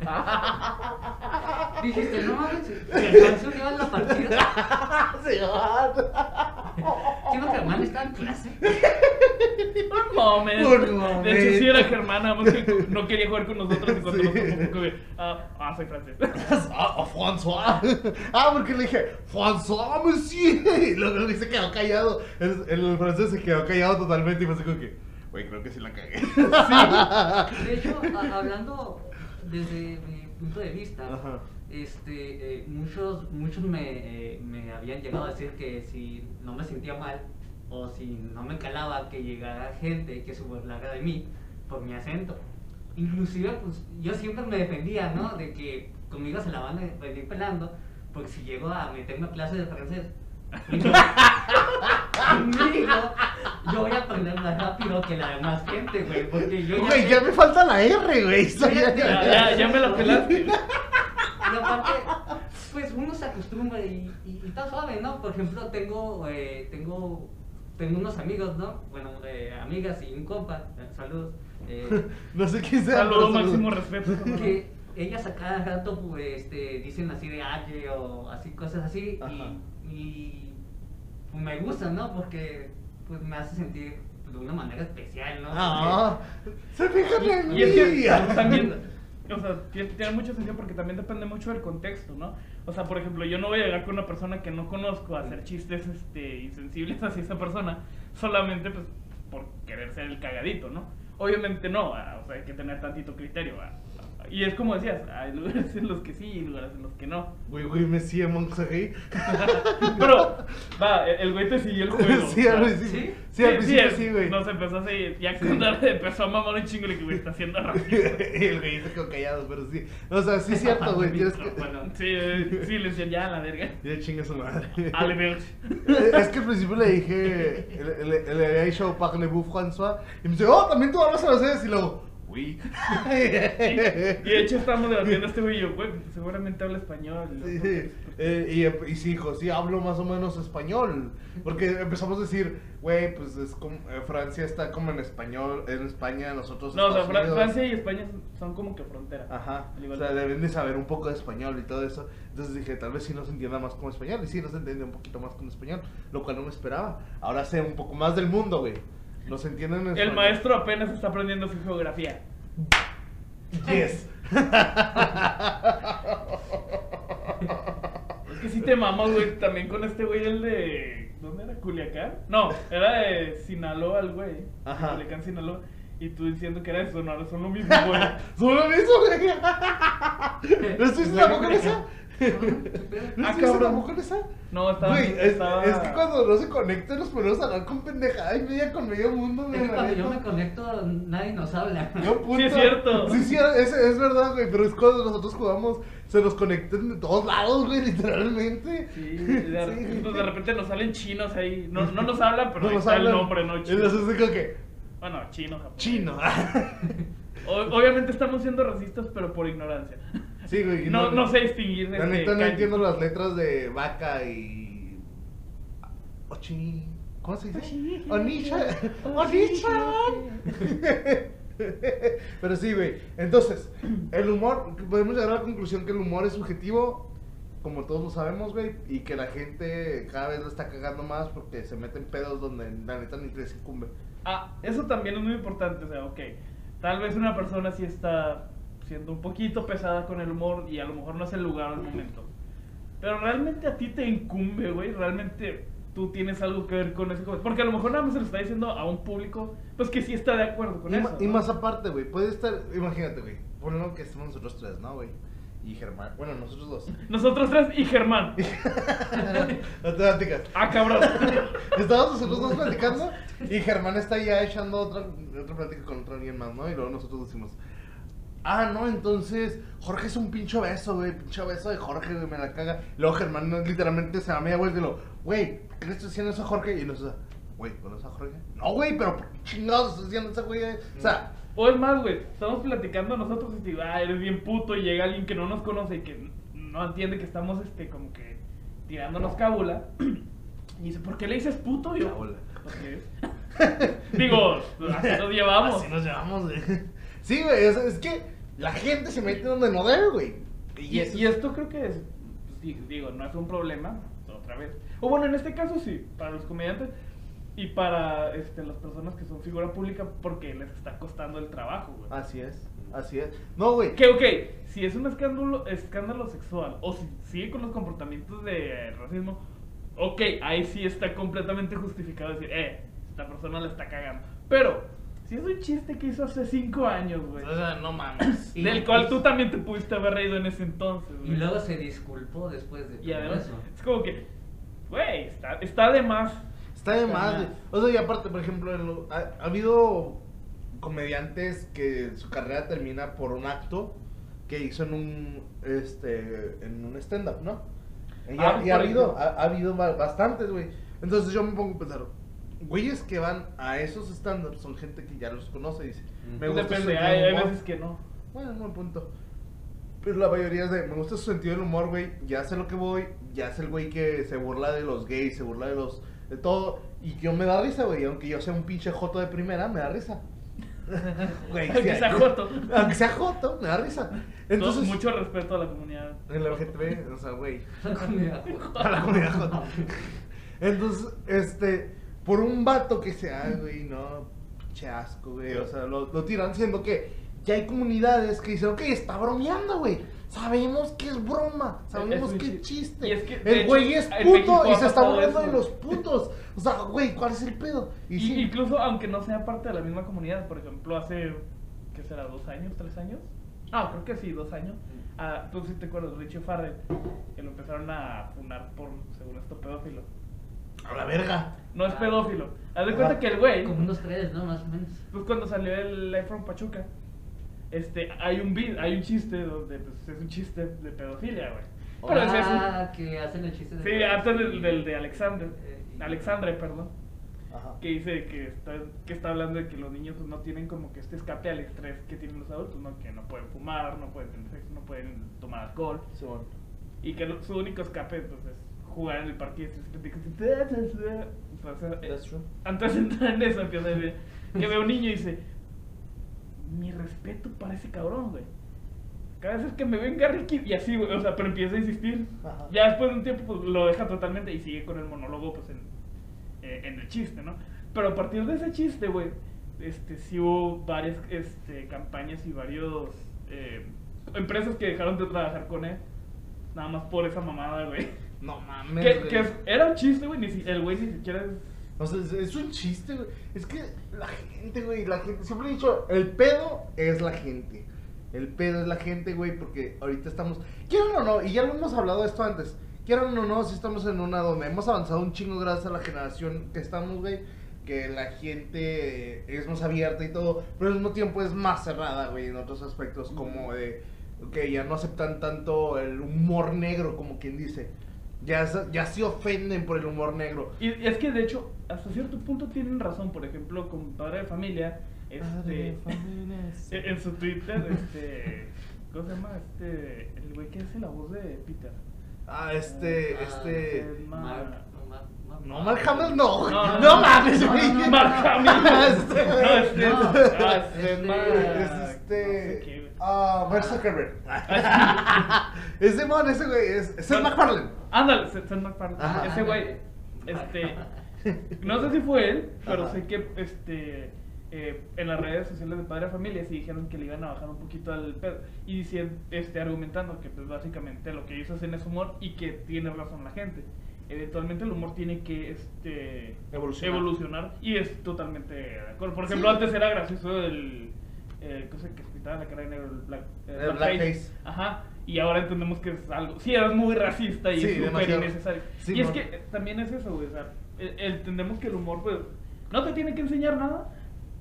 Dijiste, no mames, si iba en la partida. Sí, Siendo Germán estaba en clase. Un momento. Un momento. De hecho, sí era más que no quería jugar con nosotros y cuando Sí. nos tocó un poco de, ah, ah, soy francés. Ah, ah, François. Ah, porque le dije, François, monsieur. Y luego se quedó callado. El, el francés se quedó callado totalmente y fue así como que, güey, creo que sí la cagué. De hecho, a- hablando desde mi punto de vista, Ajá. este, eh, muchos, muchos me, eh, me habían llegado a decir que si no me sentía mal o si no me calaba que llegara gente que se burlara de mí por mi acento. Inclusive, pues yo siempre me defendía, ¿no? De que conmigo se la van a venir pelando, porque si llego a meterme a clase de francés, conmigo, yo voy a aprender más rápido que la demás gente, güey, porque yo ya Güey, ya me falta la R, güey. Ya, Ya, ya, ya me la pelaste. y aparte, pues uno se acostumbra y, y, y está suave, ¿no? Por ejemplo, tengo, eh, tengo, tengo unos amigos, ¿no? Bueno, eh, amigas y un compa, eh, saludos, eh, No sé quién sea. Saludo, pero máximo respeto. que ellas a cada rato pues, este, dicen así de aye o así, cosas así, Ajá. y, y me gustan, ¿no? Porque pues me hace sentir de una manera especial, ¿no? Ah, se fijan en Y es que mí. también, o sea, tiene, tiene mucho sentido porque también depende mucho del contexto, ¿no? O sea, por ejemplo, yo no voy a llegar con una persona que no conozco a hacer chistes este, insensibles hacia esa persona solamente pues por querer ser el cagadito, ¿no? Obviamente no, ah, o sea, hay que tener tantito criterio, ah, Y es como decías, hay lugares en los que sí y lugares en los que no. Güey, güey, me sigue Monterrey. Pero, va, el güey te siguió el juego. Sí, al principio. ¿sí? Sí, al principio sí, güey. Nos empezó así, ya cuando empezó a mamar un chingo, le que güey, está haciendo racista. Y el güey se quedó callado, pero sí. O sea, sí es cierto, güey. Tienes que. Sí, eh, sí, le decía ya a la verga. Ya chingue su madre. Ale, verga. Es que al principio le dije, le, había dicho Parlez-vous François, y me dice, oh, también tú hablas francés, y luego, Y de hecho estábamos debatiendo este güey y yo, güey, seguramente habla español. Sí. Eh, y, y sí, dijo, sí, hablo más o menos español. Porque empezamos a decir, güey, pues es como, eh, Francia está como en español, en España, nosotros. No, o sea, Unidos. Francia y España son como que frontera. Ajá, o sea, deben de saber un poco de español y todo eso. Entonces dije, tal vez sí nos entienda más como español. Y sí, nos entiende un poquito más como español, lo cual no me esperaba. Ahora sé un poco más del mundo, güey. Nos entienden en El maestro apenas está aprendiendo su geografía. Yes. Es que sí te mamas, güey, también con este güey, el de... ¿Dónde era? ¿Culiacán? No, era de Sinaloa el güey. Ajá. Culiacán, Sinaloa. Y tú diciendo que era de Sonora, son lo mismo, güey. Solo eso, güey. ¿No estuviste tampoco en esa? ¿No Ah, estuviste cabrón. tampoco en esa? No, estaba... Güey, es, estaba- es que cuando no se conectan nos ponemos a hablar con pendejada y media con medio mundo, Es güey. que la cuando yo me conecto, nadie nos habla. Yo, puta. Sí, es cierto. Sí, sí, es, es verdad, güey. Pero es cuando nosotros jugamos, se nos conectan de todos lados, güey, literalmente. Sí, de, Sí. pues de repente nos salen chinos ahí. No, no nos hablan, pero No ahí nos está hablan. el nombre, ¿no? Chino. Entonces es como que, Bueno, chino, japonés. chino. O- obviamente estamos siendo racistas, pero por ignorancia. Sí, güey. No, no sé distinguir. La este, neta no entiendo las letras de vaca y. Ochi. ¿Cómo se dice? Ochi. Onisha. Onisha. Pero sí, güey. Entonces, el humor, podemos llegar a la conclusión que el humor es subjetivo, como todos lo sabemos, güey, y que la gente cada vez lo está cagando más porque se meten pedos donde la neta ni les incumbe. Ah, eso también es muy importante. O sea, ok. Tal vez una persona sí está siendo un poquito pesada con el humor y a lo mejor no es el lugar el momento. Pero realmente a ti te incumbe, güey. Realmente tú tienes algo que ver con ese comentario. Porque a lo mejor nada más se lo está diciendo a un público, pues que sí está de acuerdo con Y, eso. y ¿no? más aparte, güey, puede estar, imagínate, güey, ponlo que estamos nosotros tres, ¿no, güey? Y Germán, bueno, nosotros dos. Nosotros tres y Germán. No te platicas. Ah, cabrón. Estábamos nosotros dos platicando y Germán está ya echando otra, otra plática con otro alguien más, ¿no? Y luego nosotros decimos, ah, no, entonces Jorge es un pincho beso, güey, pincho beso de Jorge, güey, me la caga. Luego Germán no, literalmente se da media vuelta y lo, güey, ¿por ¿qué le estás diciendo eso a Jorge? Y nosotros, güey, ¿conoces a Jorge? No, güey, pero ¿por qué chingados estás diciendo eso, güey? O sea, O es más, güey, estamos platicando nosotros y digo, ah, eres bien puto y llega alguien que no nos conoce y que no entiende que estamos, este, como que tirándonos cábula. Y dice, ¿por qué le dices puto? Y yo, Cábula. Digo, así nos llevamos. Así nos llevamos, güey. Sí, güey, es, es que la gente se mete donde no debe, güey. Y, eso- y esto creo que es, pues, di- digo, no es un problema, otra vez. O bueno, en este caso sí, para los comediantes y para este, las personas que son figura pública porque les está costando el trabajo, güey. Así es, así es. No, güey. Que, ok, si es un escándalo, escándalo sexual o si sigue con los comportamientos de racismo, ok, ahí sí está completamente justificado decir, eh, esta persona le está cagando. Pero, es un chiste que hizo hace cinco años, güey, O sea, no mames. Y- del cual tú también te pudiste haber reído en ese entonces, Y güey. luego se disculpó después de Y todo además, eso. es como que, güey, está, está de más. Está de Está más, güey. O sea, y aparte, por ejemplo, en lo- ha, ha habido comediantes que su carrera termina por un acto que hizo en un este en un stand up, ¿no? Y, Ah, ha, y habido ha, ha habido ba- bastantes, güey. Entonces yo me pongo a pensar, güeyes que van a esos stand ups son gente que ya los conoce y dice, me gusta su Depende, hay, hay veces que no. Bueno, buen punto. Pero la mayoría es de, me gusta su sentido del humor, güey. Ya sé lo que voy. Ya sé el güey que se burla de los gays, se burla de los. de todo. Y yo me da risa, güey. Aunque yo sea un pinche joto de primera, me da risa. Güey, Aunque sea joto. Aunque sea joto, me da risa. Entonces. Todo- mucho respeto a la comunidad. En la LGTB, o sea, güey. A la comunidad joto. Entonces, este. Por un vato que sea, güey, no. Pinche asco, güey. O sea, lo, lo tiran siendo que ya hay comunidades que dicen, ok, está bromeando, güey. Sabemos que es broma, sabemos Es que es chiste. es que, el güey es puto y se está burlando de los putos. O sea, güey, ¿cuál es el pedo? Y, Y, sí, Incluso aunque no sea parte de la misma comunidad, por ejemplo, hace, ¿qué será? ¿Dos años? ¿Tres años? Ah, creo que sí, dos años. Ah, tú sí te acuerdas, Richie Farrell, que lo empezaron a funar por, según esto, pedófilo. A la verga. No es Ah. pedófilo. Haz de cuenta que el güey, Como unos tres, ¿no? Más o menos. pues cuando salió el from Pachuca, este, hay un beat, hay un chiste donde pues, es un chiste de pedofilia, güey. Pero ese es un- ah, que hacen el chiste de... Sí, antes del, del de Alexander, Eh, Alexandre, perdón. Ajá. que dice que está, que está hablando de que los niños pues, no tienen como que este escape al estrés que tienen los adultos, ¿no? Que no pueden fumar, no pueden tener sexo, no pueden tomar alcohol. Simón. Y que lo- su único escape pues, es jugar en el parque Entonces, eh, antes de entrar en eso, empieza a decir que ve un niño y dice, mi respeto para ese cabrón, güey. Cada vez que me venga Ricky, y así, güey, o sea, pero empieza a insistir. Ajá. Ya después de un tiempo, pues lo deja totalmente y sigue con el monólogo, pues en, eh, en el chiste, ¿no? Pero a partir de ese chiste, güey, este, sí hubo varias este, campañas y varios eh, empresas que dejaron de trabajar con él. Nada más por esa mamada, güey. No mames. Que, que era un chiste, güey, ni si- el güey ni siquiera. O sea, es, es un chiste, güey. Es que la gente, güey, la gente. Siempre he dicho, el pedo es la gente. El pedo es la gente, güey, porque ahorita estamos. Quieran o no, y ya lo hemos hablado de esto antes. Quieran o no, si estamos en una donde hemos avanzado un chingo gracias a la generación que estamos, güey. Que la gente es más abierta y todo, pero al mismo tiempo es más cerrada, güey, en otros aspectos, como de. Ok, ya no aceptan tanto el humor negro, como quien dice. Ya, se- ya se ofenden por el humor negro. Y y es que de hecho, hasta cierto punto tienen razón. Por ejemplo, con Padre de Familia, este, en en su Twitter, este, ¿cómo se llama? Este, el güey que hace la voz de Peter. Ah, este, Ah, este. el ma- Mar- no, Mar- Mar- No, Mark Hamill no. No, No, no, mames, no, güey. no, no, Mark Hamill. Este, No, este, No, ah, este, este, Es no sé este. qué, güey. Ah, Mark Zuckerberg. Ese man, ese güey, es. Es el McFarlane. Ándale, Seth Seth MacFarlane. Ajá. Ese güey, este, no sé si fue él, pero Ajá. sé que, este, eh, en las redes sociales de Padre de Familia sí dijeron que le iban a bajar un poquito al pedo y diciendo, este, argumentando que pues básicamente lo que ellos hacen es humor y que tiene razón la gente. Eventualmente el humor tiene que este, Evolucionar. evolucionar y es totalmente de acuerdo. Por ejemplo, Sí. antes era gracioso el, eh, cosa que se pintaba la cara de negro, el black, eh, El blackface. Ajá. Y ahora entendemos que es algo. Sí, es muy racista y Sí, es súper innecesario. Sí, y es que también es eso, güey. O sea, eh, entendemos que el humor, pues, no te tiene que enseñar nada,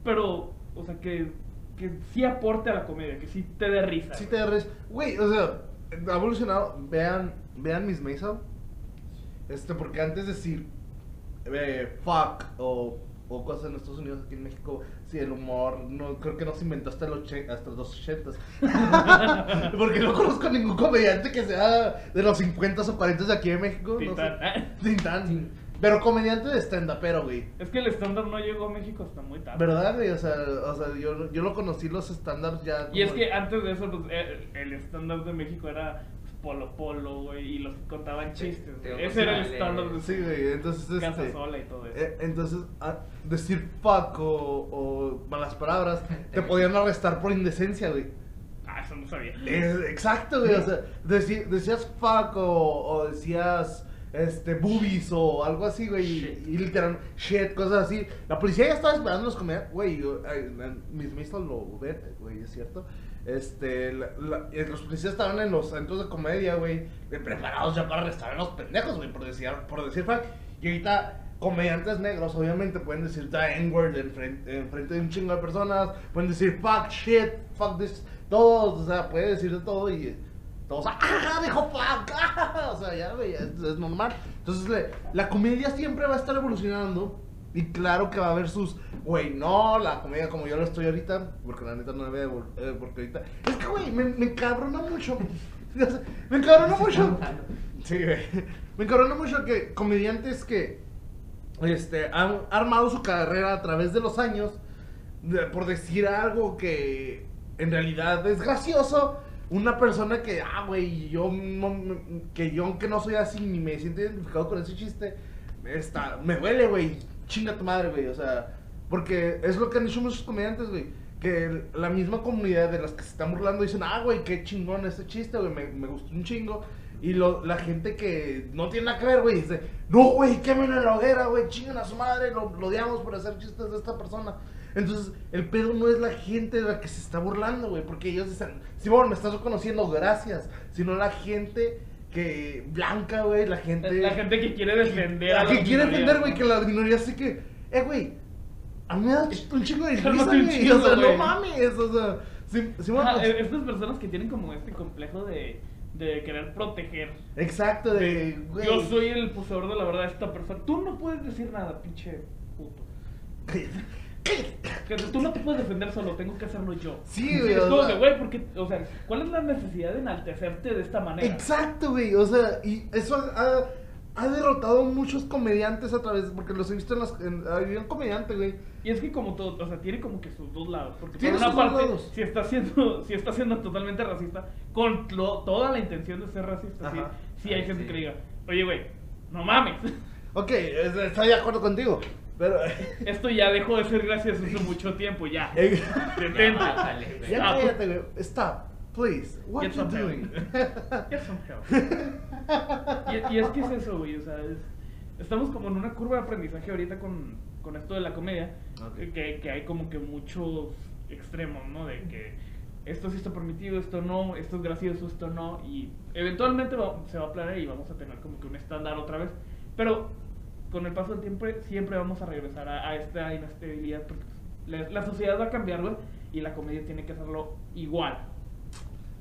pero, o sea, que, que sí aporte a la comedia, que sí te dé risa. Sí güey. te da res- Güey, o sea, ha evolucionado. Vean, vean Miss Maisel. Este, porque antes de decir eh, fuck o, o cosas en Estados Unidos, aquí en México, sí, el humor, no, creo que no se inventó hasta, los hasta los 80 Porque no conozco ningún comediante que sea de los 50 o 40 de aquí en México. Tintán. No sé. Tintán. Pero comediante de stand-up, pero, güey. Es que el estándar no llegó a México hasta muy tarde. ¿Verdad, güey? O sea, o sea yo, yo lo conocí los stand-ups ya. Y es que antes de eso, pues, eh, el estándar de México era Polo Polo, güey, y los que contaban chistes. Güey. Ese era el estándar de Sí, güey, entonces Casa este. Sola y todo eso. eh, entonces, decir fuck o, o malas palabras te podían arrestar por indecencia, güey. Ah, eso no sabía. Es- exacto, güey. O sea, deci- decías fuck o, o decías este boobies o algo así, güey. Y, y literal, shit, cosas así. La policía ya estaba esperando los comediantes, güey. Mis mismos lo ven, güey, es cierto. Este, la- la- eh, los policías estaban en los centros de comedia, güey, preparados ya para arrestar a los pendejos, güey, por decir, por decir fuck. Y ahorita, comediantes negros, obviamente, pueden decir the N-word en frente, en de un chingo de personas, pueden decir fuck, shit, fuck this, todos, o sea, puede decir de todo y todos, ¡ah, dijo fuck! ah", O sea, ya, güey, es, es normal. Entonces, le- la comedia siempre va a estar evolucionando. Y claro que va a haber sus, güey, no, la comedia como yo lo estoy ahorita, porque la neta no evol- eh, porque ahorita, es que, güey, me, me encabrona mucho, Ya me encabrona mucho, sí, güey, me encabrona mucho que comediantes que, este, han armado su carrera a través de los años, de- por decir algo que en realidad es gracioso, una persona que, ah, güey, yo no, que yo aunque no soy así ni me siento identificado con ese chiste, está, me duele, güey, chinga tu madre, güey, o sea, porque es lo que han hecho muchos comediantes, güey, que la misma comunidad de las que se están burlando dicen, ah, güey, qué chingón este chiste, güey, me, me gustó un chingo. Y lo, la gente que no tiene nada que ver, güey, dice, no, güey, quémenlo en la hoguera, güey, chingan a su madre, lo, lo odiamos por hacer chistes de esta persona. Entonces, el pedo no es la gente de la que se está burlando, güey, porque ellos dicen, Simón, me estás reconociendo, gracias, sino la gente que, blanca, güey, la gente... La gente que quiere defender a La que quiere defender, güey, que la minoría sí que, eh, güey, a mí me da un chingo de risa, güey, o sea, no mames, o sea, Sim- Simón, e- estas personas que tienen como este complejo de, de querer proteger. exacto, de, güey. Yo soy el poseedor de la verdad de esta persona. Tú no puedes decir nada, pinche puto. Que tú no te puedes defender solo, tengo que hacerlo yo. Sí, güey, Es como que, güey, porque, o sea, ¿cuál es la necesidad de enaltecerte de esta manera? Exacto, güey. O sea, y eso ha, ha derrotado muchos comediantes a través. Porque los he visto en las. En, había un comediante, güey. Y es que como todo, o sea, tiene como que sus dos lados. Porque Tiene por una sus dos parte, lados. si está siendo, si está siendo totalmente racista, con lo- toda la intención de ser racista, sí, Ajá. sí hay Ay, gente sí. que diga, oye, güey, no mames. Ok, es- estoy de acuerdo contigo. Pero. Esto ya dejó de ser gracioso hace mucho tiempo, ya. Detente. Ya, ya Stop. cállate, güey. Stop, please. What Get you doing? Get some help. Y, y es que es eso, güey, o sea, es- estamos como en una curva de aprendizaje ahorita con, con esto de la comedia, Ok. que, que hay como que muchos extremos, ¿no? De que esto sí está permitido, esto no, esto es gracioso, esto no, y eventualmente va- se va a planear y vamos a tener como que un estándar otra vez, pero con el paso del tiempo siempre vamos a regresar a, a esta inestabilidad, porque la, la sociedad va a cambiar, güey, y la comedia tiene que hacerlo igual.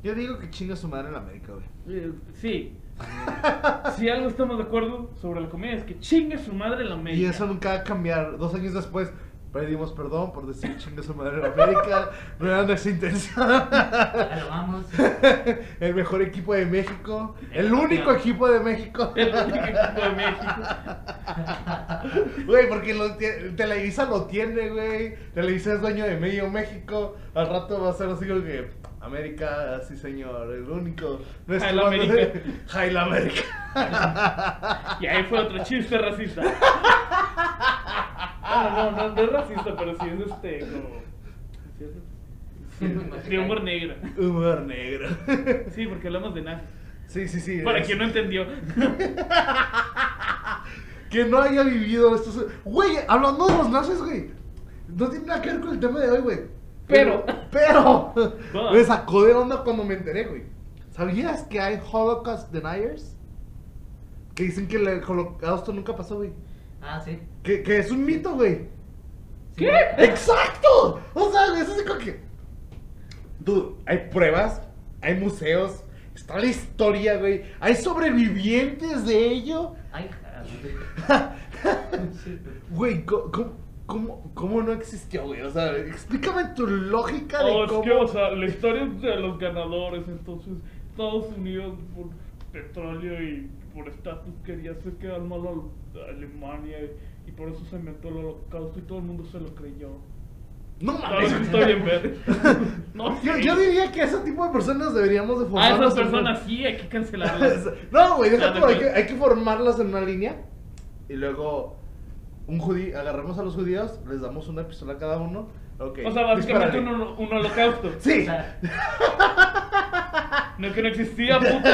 Yo digo que chinga su madre en América, güey. Eh, Sí. si algo estamos de acuerdo sobre la comedia es que chingue su madre la América. Y eso nunca va a cambiar. Dos años después pedimos perdón por decir chinga su madre en América. No era nuestra intención. Lo vamos. El mejor equipo de México. El El único campeón. equipo de México. El único equipo de México. Güey, porque lo Televisa lo tiene, güey. Televisa es dueño de medio México. Al rato va a ser así como que. América, sí señor, el único. Jail América. Jail América. Y ahí fue otro chiste racista. No, no, no, no es racista, pero sí es este como. sí es De humor negro. Humor negro. Sí, porque hablamos de nazis. Sí, sí, sí. Para es- quien no entendió. Que no haya vivido estos. Güey, hablando de los nazis, güey. No tiene nada que ver con el tema de hoy, güey. Pero. Pero. Me sacó de onda cuando me enteré, güey. ¿Sabías que hay Holocaust deniers? Que dicen que el holocausto nunca pasó, güey. Ah, sí. Que, que es un mito, güey. Sí. ¡Exacto! O sea, eso es como que. Dude, hay pruebas, hay museos, está la historia, güey. Hay sobrevivientes de ello. Ay. Güey, co- ¿Cómo, ¿Cómo no existió, güey? O sea, explícame tu lógica de Oh, es cómo... que, o sea, la historia es de los ganadores, entonces Estados Unidos por petróleo y por estatus quería hacer quedar mal a Alemania y, y por eso se inventó el holocausto y todo el mundo se lo creyó. No mames. estoy bien. No, Yo, sí. yo diría que ese tipo de personas deberíamos de A formarlas. esas en- personas sí hay que cancelarlas. No, güey, hay que, hay que formarlas en una línea. Y luego, un judío, agarramos a los judíos, les damos una pistola a cada uno. Ok. O sea, básicamente un, un holocausto. Sí. O sea, No que no existía, puto.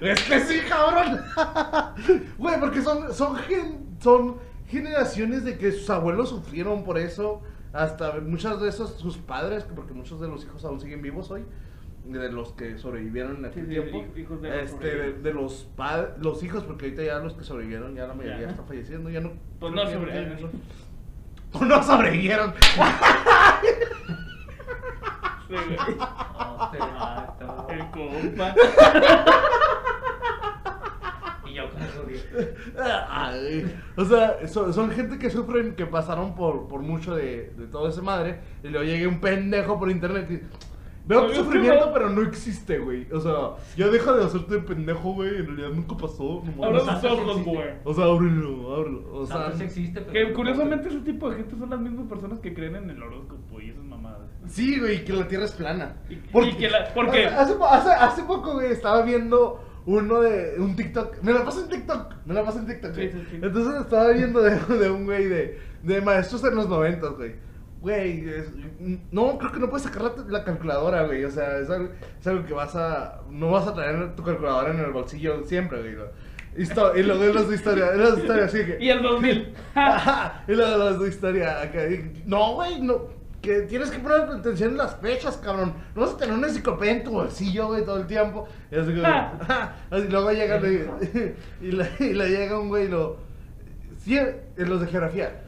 es que sí, cabrón. Güey, porque son, son, gen- son generaciones de que sus abuelos sufrieron por eso. Hasta muchas de esos, sus padres, porque muchos de los hijos aún siguen vivos hoy. De los que sobrevivieron en aquel Sí, sí, tiempo. hij- hijos de los este, de, de los padres, los hijos, porque ahorita ya los que sobrevivieron, ya la mayoría Ya. están falleciendo. Ya no. Pues creo no sobrevivieron. No sobrevivieron. Sí, oh, te mato. El compa. Y yo judío. Ay, o sea, son, son gente que sufren, que pasaron por, por mucho de, de todo ese madre. Y luego llegue un pendejo por internet y. Veo tu sufrimiento, no- pero no existe, güey. O sea, ya deja de hacerte pendejo, güey. En realidad nunca pasó. No mames. sus ojos, güey. O sea, ábrelo, ábrelo. O sea, Santos existe, pero Que no curiosamente ese tipo de gente son las mismas personas que creen en el horóscopo y esas mamadas. sí, güey, que la tierra es plana. Y- y que la- ¿por qué? Hace, hace, hace poco, güey, estaba viendo uno de un TikTok. Me la paso en TikTok. Me la paso en TikTok, güey. Sí, sí, sí. Entonces estaba viendo de, de un güey de, de maestros en los noventas, güey. Güey, no, creo que no puedes sacar la, la calculadora, güey. O sea, es algo, es algo que vas a. No vas a traer tu calculadora en el bolsillo siempre, güey. Histo- y luego es de historia, de historia así que. Y el 2000. Ajá, y luego las de historia acá. y- No, güey, no. Que tienes que poner atención en las fechas, cabrón. No vas a tener una enciclopedia en tu bolsillo, güey, todo el tiempo. Y así. Ah. así, luego llega y, y, le, y le llega un güey y lo. Sí, en los de geografía.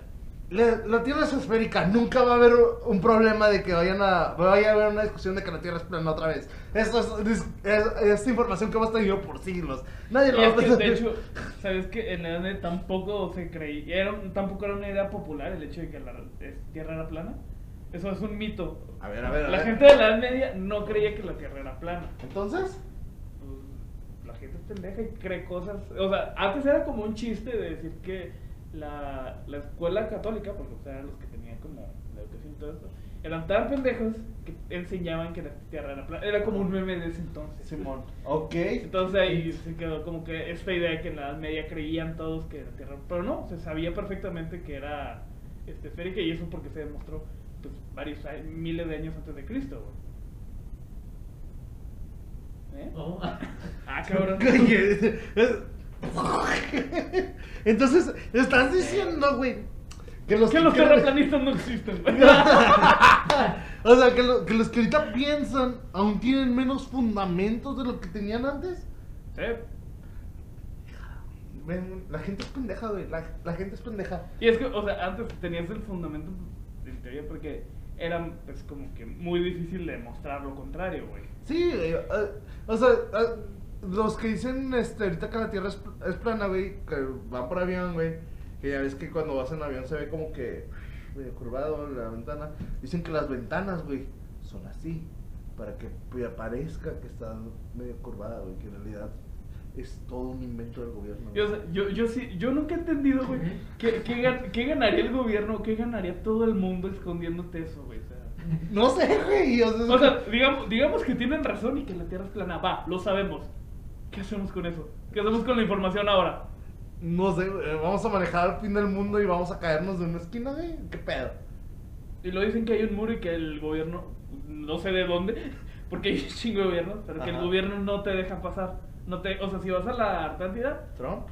La, la Tierra es esférica, nunca va a haber un problema de que vayan a vaya a haber una discusión de que la Tierra es plana otra vez. Esto es, es, es información que hemos tenido por siglos. Nadie lo va a que, de hecho, ¿sabes que En la Edad Media tampoco se un- tampoco era una idea popular el hecho de que la Tierra era plana. Eso es un mito. A ver, a ver, a La ver. gente de la Edad Media no creía que la Tierra era plana. Entonces. Pues, la gente es pendeja y cree cosas. O sea, antes era como un chiste de decir que la, la escuela católica, porque o sea, eran los que tenían como la educación y todo eso, eran tan pendejos que enseñaban que la Tierra era plana. Era como un meme de ese entonces. Simón. Ok. Entonces ahí se quedó como que esta idea que en la Edad Media creían todos que la Tierra, pero no, se sabía perfectamente que era este, esférica y eso porque se demostró pues, varios miles de años antes de Cristo. güey. ¿Eh? Oh. Ah, cabrón. Entonces, estás diciendo, güey, que los que los terraplanistas no existen. güey. o sea, que, lo- que los que ahorita piensan aún tienen menos fundamentos de lo que tenían antes. Sí. La gente es pendeja, güey. La, la gente es pendeja. Y es que, o sea, antes tenías el fundamento en teoría porque era pues como que muy difícil demostrar lo contrario, güey. Sí, güey, eh, o sea, eh, los que dicen este, ahorita que la Tierra es, pl- es plana, güey, que van por avión, güey, que ya ves que cuando vas en avión se ve como que medio curvado la ventana. Dicen que las ventanas, güey, son así, para que pues, parezca que está medio curvada, güey, que en realidad es todo un invento del gobierno. Y, o sea, yo, yo sí, yo nunca he entendido, güey, ¿qué, qué, qué ganaría el gobierno, qué ganaría todo el mundo escondiéndote eso, güey. O sea, No sé, güey. O sea, o sea, digamos, digamos que tienen razón y que la Tierra es plana, va, lo sabemos. ¿Qué hacemos con eso? ¿Qué hacemos con la información ahora? no sé, güey, vamos a manejar al fin del mundo y vamos a caernos de una esquina, güey. ¿Qué pedo? Y lo dicen que hay un muro y que el gobierno, no sé de dónde, porque hay un chingo de gobiernos, pero que el gobierno no te deja pasar. No te, o sea, si vas a la Antártida, ¿Trump?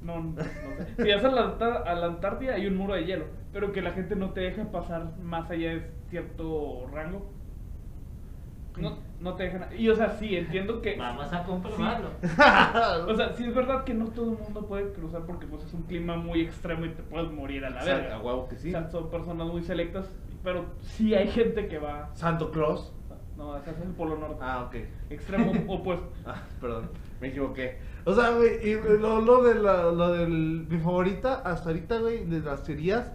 no, no, no sé. Si vas a la, a la Antártida hay un muro de hielo, pero que la gente no te deja pasar más allá de cierto rango. No, no te dejan. Y o sea, sí, entiendo que. Vamos a comprobarlo. O sea, sí es verdad que no todo el mundo puede cruzar porque pues es un clima muy extremo y te puedes morir a la O sea, verga. a huevo que sí. O sea, son personas muy selectas, pero sí hay gente que va. Santo Claus. No, ese es el polo norte. Ah, ok. Extremo opuesto. Ah, perdón, me equivoqué. O sea, güey, y lo, lo de la, lo del, mi favorita hasta ahorita, güey, de las teorías,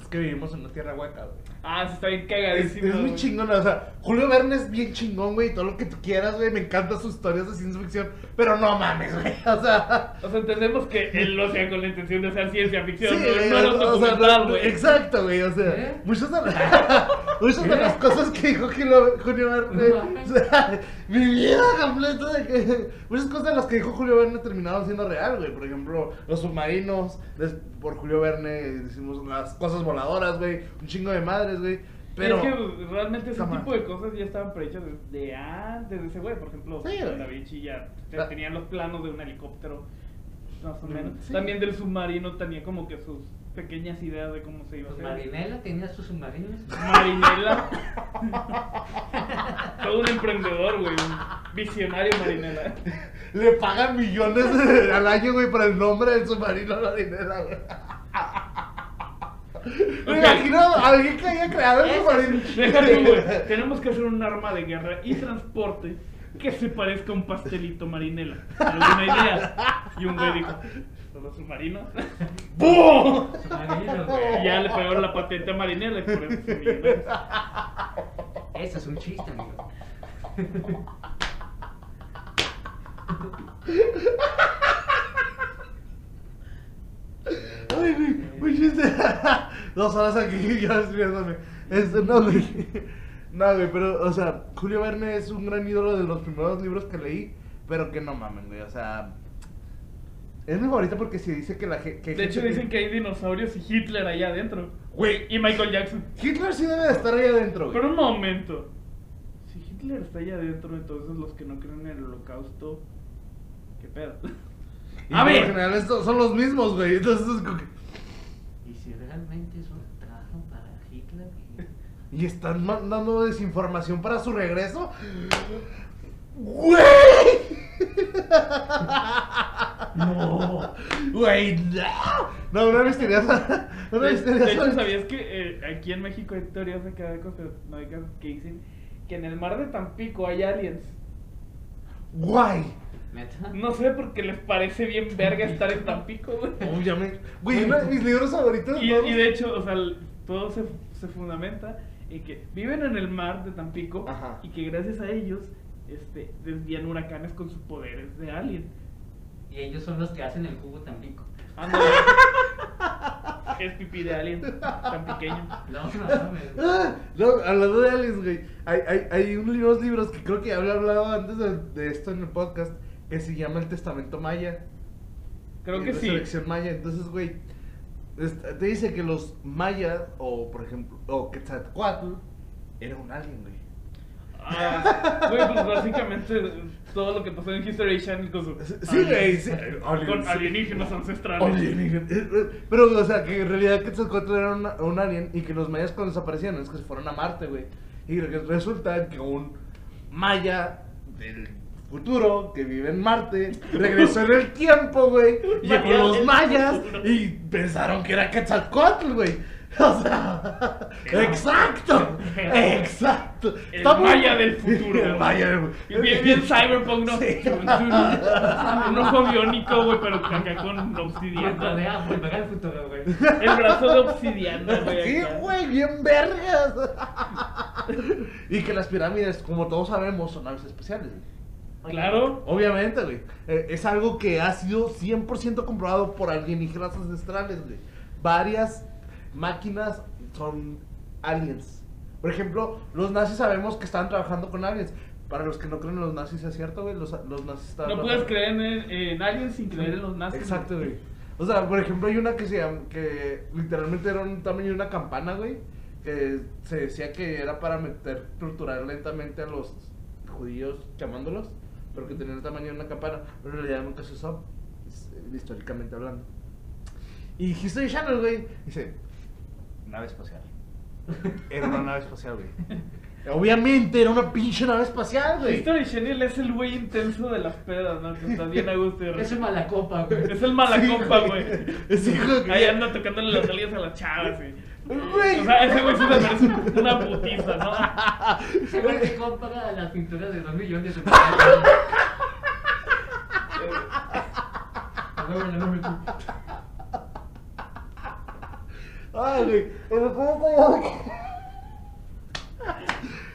es que vivimos en una tierra hueca, güey. Ah, está bien cagadísimo. es muy chingón, o sea, Julio Verne es bien chingón, güey, todo lo que tú quieras, güey, me encantan sus historias de ciencia ficción, pero no mames, güey, o sea... O sea, entendemos que él lo hacía con la intención de hacer ciencia ficción, Sí, no, güey, no era o sea, güey. Exacto, güey, o sea, ¿Eh? muchas de, muchas de las cosas que dijo Julio, Julio Verne, o sea, mi vida completa de que muchas cosas de las que dijo Julio Verne terminaron siendo real, güey, por ejemplo, los submarinos, por Julio Verne decimos las cosas voladoras, güey, un chingo de madres, güey, pero... Es que realmente ese tipo de cosas ya estaban prehechas desde antes de ese güey. Por ejemplo, Sí. Da Vinci ya te- Ah. tenían los planos de un helicóptero, más o Mm, menos. sí. También del submarino tenía como que sus pequeñas ideas de cómo se iba a hacer. Marinela tenía sus submarinos. Marinela. Todo un emprendedor, güey. Un visionario Marinela. Le pagan millones al año, güey, por el nombre del submarino marinera, güey. Me imagino a alguien que haya creado el submarino. Deja. Tenemos que hacer un arma de guerra y transporte que se parezca a un pastelito marinela. ¿Alguna idea? Y un güey dijo, ¿son los submarinos? ¡Bum! Submarinos, Y güey. ya le pagaron la patente a marinela y por eso son millonarios. Eso es un chiste, amigo. Ay, güey, muy chiste. Dos horas aquí ya escribiéndome. Este, no, güey. No, güey, pero, o sea, Julio Verne es un gran ídolo de los primeros libros que leí, pero que no mamen, güey, o sea. Es mi favorita porque se dice que la que De hecho dicen que hay dinosaurios y Hitler allá adentro. Güey, Y Michael Jackson. Hitler sí debe de estar ahí adentro, güey. Pero un momento. Si Hitler está allá adentro, entonces los que no creen en el holocausto. ¿Qué pedo? Y A ver. general estos son los mismos, güey. Entonces es como que- ¿Y si realmente eso trabajan para Hitler? ¿Y están mandando desinformación para su regreso? ¡Güey! No. Güey, no. No, una misteriosa. Una De, misteriosa. de hecho, ¿sabías que eh, aquí en México hay teorías de conspiranoicas que dicen que en el mar de Tampico hay aliens? Guay. ¿Neta? No sé, porque les parece bien verga estar en Tampico, güey. Obviamente. Güey, uno de mis libros favoritos. Y, todos- y de hecho, o sea, todo se, se fundamenta en que viven en el mar de Tampico Ajá. y que gracias a ellos este, desvían huracanes con sus poderes de alien. Y ellos son los que hacen el jugo tan pico. Ándale. es pipí de alien tan pequeño. No, no mames. Ah, no, hablando de aliens, güey. Hay, hay, hay unos libros que creo que ya había hablado antes de, de esto en el podcast que se llama El Testamento Maya. Creo que sí. Resurrección Maya. Entonces, güey, te dice que los mayas, o por ejemplo, o Quetzalcoatl, era un alien, güey. Ah, güey, pues básicamente todo lo que pasó en History Channel con su. Sí, güey, sí. Con alienígenas ancestrales. Alienígena. Eh, eh, Pero, o sea, que en realidad Quetzalcoatl era una- un alien y que los mayas cuando desaparecían es que se fueron a Marte, güey. Y re- resulta que un maya del futuro que vive en Marte regresó en el tiempo, güey. y Llegó los mayas futuro. y pensaron que era Quetzalcoatl, güey. O sea, exacto, exacto. El Está muy- maya del futuro. El maya del Y Bien, bien cyberpunk, ¿no? Sí. Un ojo biónico, güey, pero acá con obsidiana. al futuro, güey. El brazo de obsidiana, güey. Sí, güey, bien vergas. y que las pirámides, como todos sabemos, son naves especiales. güey. Claro. Obviamente, güey. Eh, es algo que ha sido 100% comprobado por alienígenas ancestrales, güey. Varias máquinas son aliens. Por ejemplo, los nazis sabemos que estaban trabajando con aliens. Para los que no creen en los nazis, es cierto, güey. Los, los nazis estaban No puedes creer en, en aliens sin creer en los nazis. Exacto, güey. O sea, por ejemplo, hay una que se llama, que literalmente era un tamaño de una campana, güey. Que se decía que era para meter, torturar lentamente a los judíos llamándolos, pero que tenía el tamaño de una campana. Pero en realidad nunca se usó, es- históricamente hablando. Y History Channel, güey, dice: nave espacial. Era una nave espacial, güey. Obviamente era una pinche nave espacial, güey. History Channel es el güey intenso de las pedas, ¿no? Que está bien a gusto. y Es un mala copa, güey. Es el mala Sí, copa, güey. güey. Es hijo de- Ahí anda tocándole las nalgas a las chavas, güey. Güey. O sea, ese güey sí se merece una putiza, ¿no? Se me compra las pinturas de dos millones de pesos. Me- Ay, güey. ¿cómo, cómo?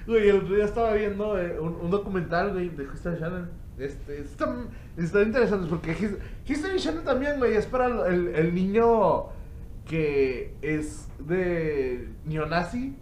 Güey, el otro día estaba viendo eh, un, un documental, güey, de History Channel. Este, está, está interesante porque His- History Channel también, güey, es para el, el niño que es de neonazi,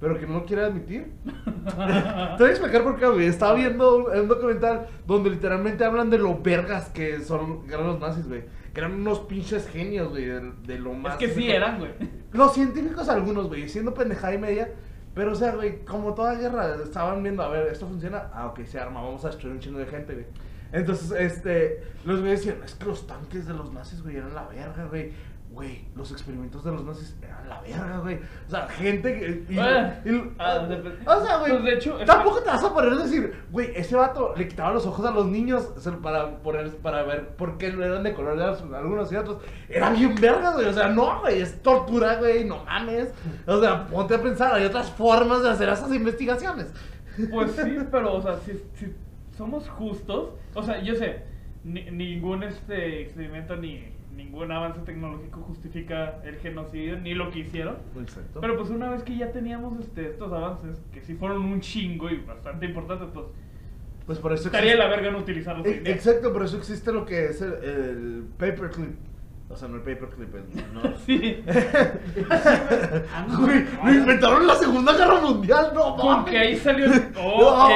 pero que no lo quiere admitir. Te voy a explicar por qué, güey. Estaba viendo un, un documental donde literalmente hablan de lo vergas que son que eran los nazis, güey. Que eran unos pinches genios, güey, de, de lo más... Es que sí eran, güey. Los científicos algunos, güey, siendo pendejada y media. Pero, o sea, güey, como toda guerra, estaban viendo, a ver, ¿esto funciona? Ah, ok, se arma, vamos a destruir un chingo de gente, güey. Entonces, este, los güeyes decían, es que los tanques de los nazis, güey, eran la verga, güey. Güey, los experimentos de los nazis eran la verga, güey. O sea, gente que... y- y- ah, de- o sea, güey, pues, de hecho, es tampoco te vas a poner a decir, güey, ese vato le quitaba los ojos a los niños para, poner, para ver por qué no eran de color de algunos y otros. Era bien verga, güey. O sea, no, güey, es tortura, güey, no mames. O sea, ponte a pensar, hay otras formas de hacer esas investigaciones. Pues sí, pero, o sea, si, si somos justos, o sea, yo sé, ni- ningún este experimento ni ningún avance tecnológico justifica el genocidio ni lo que hicieron. Exacto. Pero pues una vez que ya teníamos este, estos avances, que sí fueron un chingo y bastante importantes, pues pues por eso estaría existe- la verga no utilizarlos E- día. Exacto, por eso existe lo que es el, el paperclip. O sea, no el paperclip, el- no. Sí, lo inventaron en la Segunda Guerra Mundial, no porque ahí salió el... ¡Ah,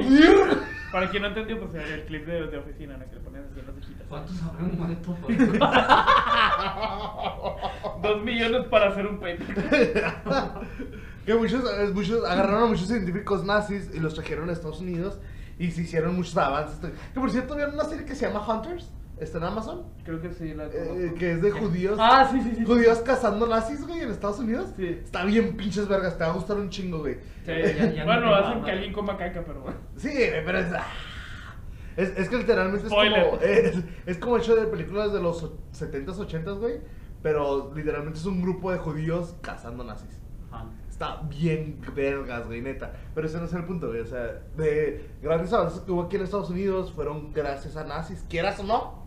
Ok. virga! Para quien no entendió, pues era el clip de, de oficina, ¿no? Que le ponían así en. ¿Cuántos habrán muerto por Dos millones para hacer un paper. que muchos, muchos agarraron a muchos científicos nazis y los trajeron a Estados Unidos y se hicieron muchos avances. Que por cierto, vieron una serie que se llama Hunters, está en Amazon, Creo que sí, la eh, que es de judíos. Ah, sí, sí, sí. Judíos cazando nazis, güey, en Estados Unidos. Sí. Está bien pinches vergas, te va a gustar un chingo, güey. Sí, Ya- ya no bueno, hacen que alguien coma caca, pero bueno. Sí, güey, pero es... Es, es que literalmente es Spoiler. como, es, es como hecho de películas de los 70s, 80s, güey. Pero literalmente es un grupo de judíos cazando nazis. Ajá. Está bien vergas, güey, neta. Pero ese no es el punto, güey. O sea, de grandes avances que hubo aquí en Estados Unidos fueron gracias a nazis, quieras o no.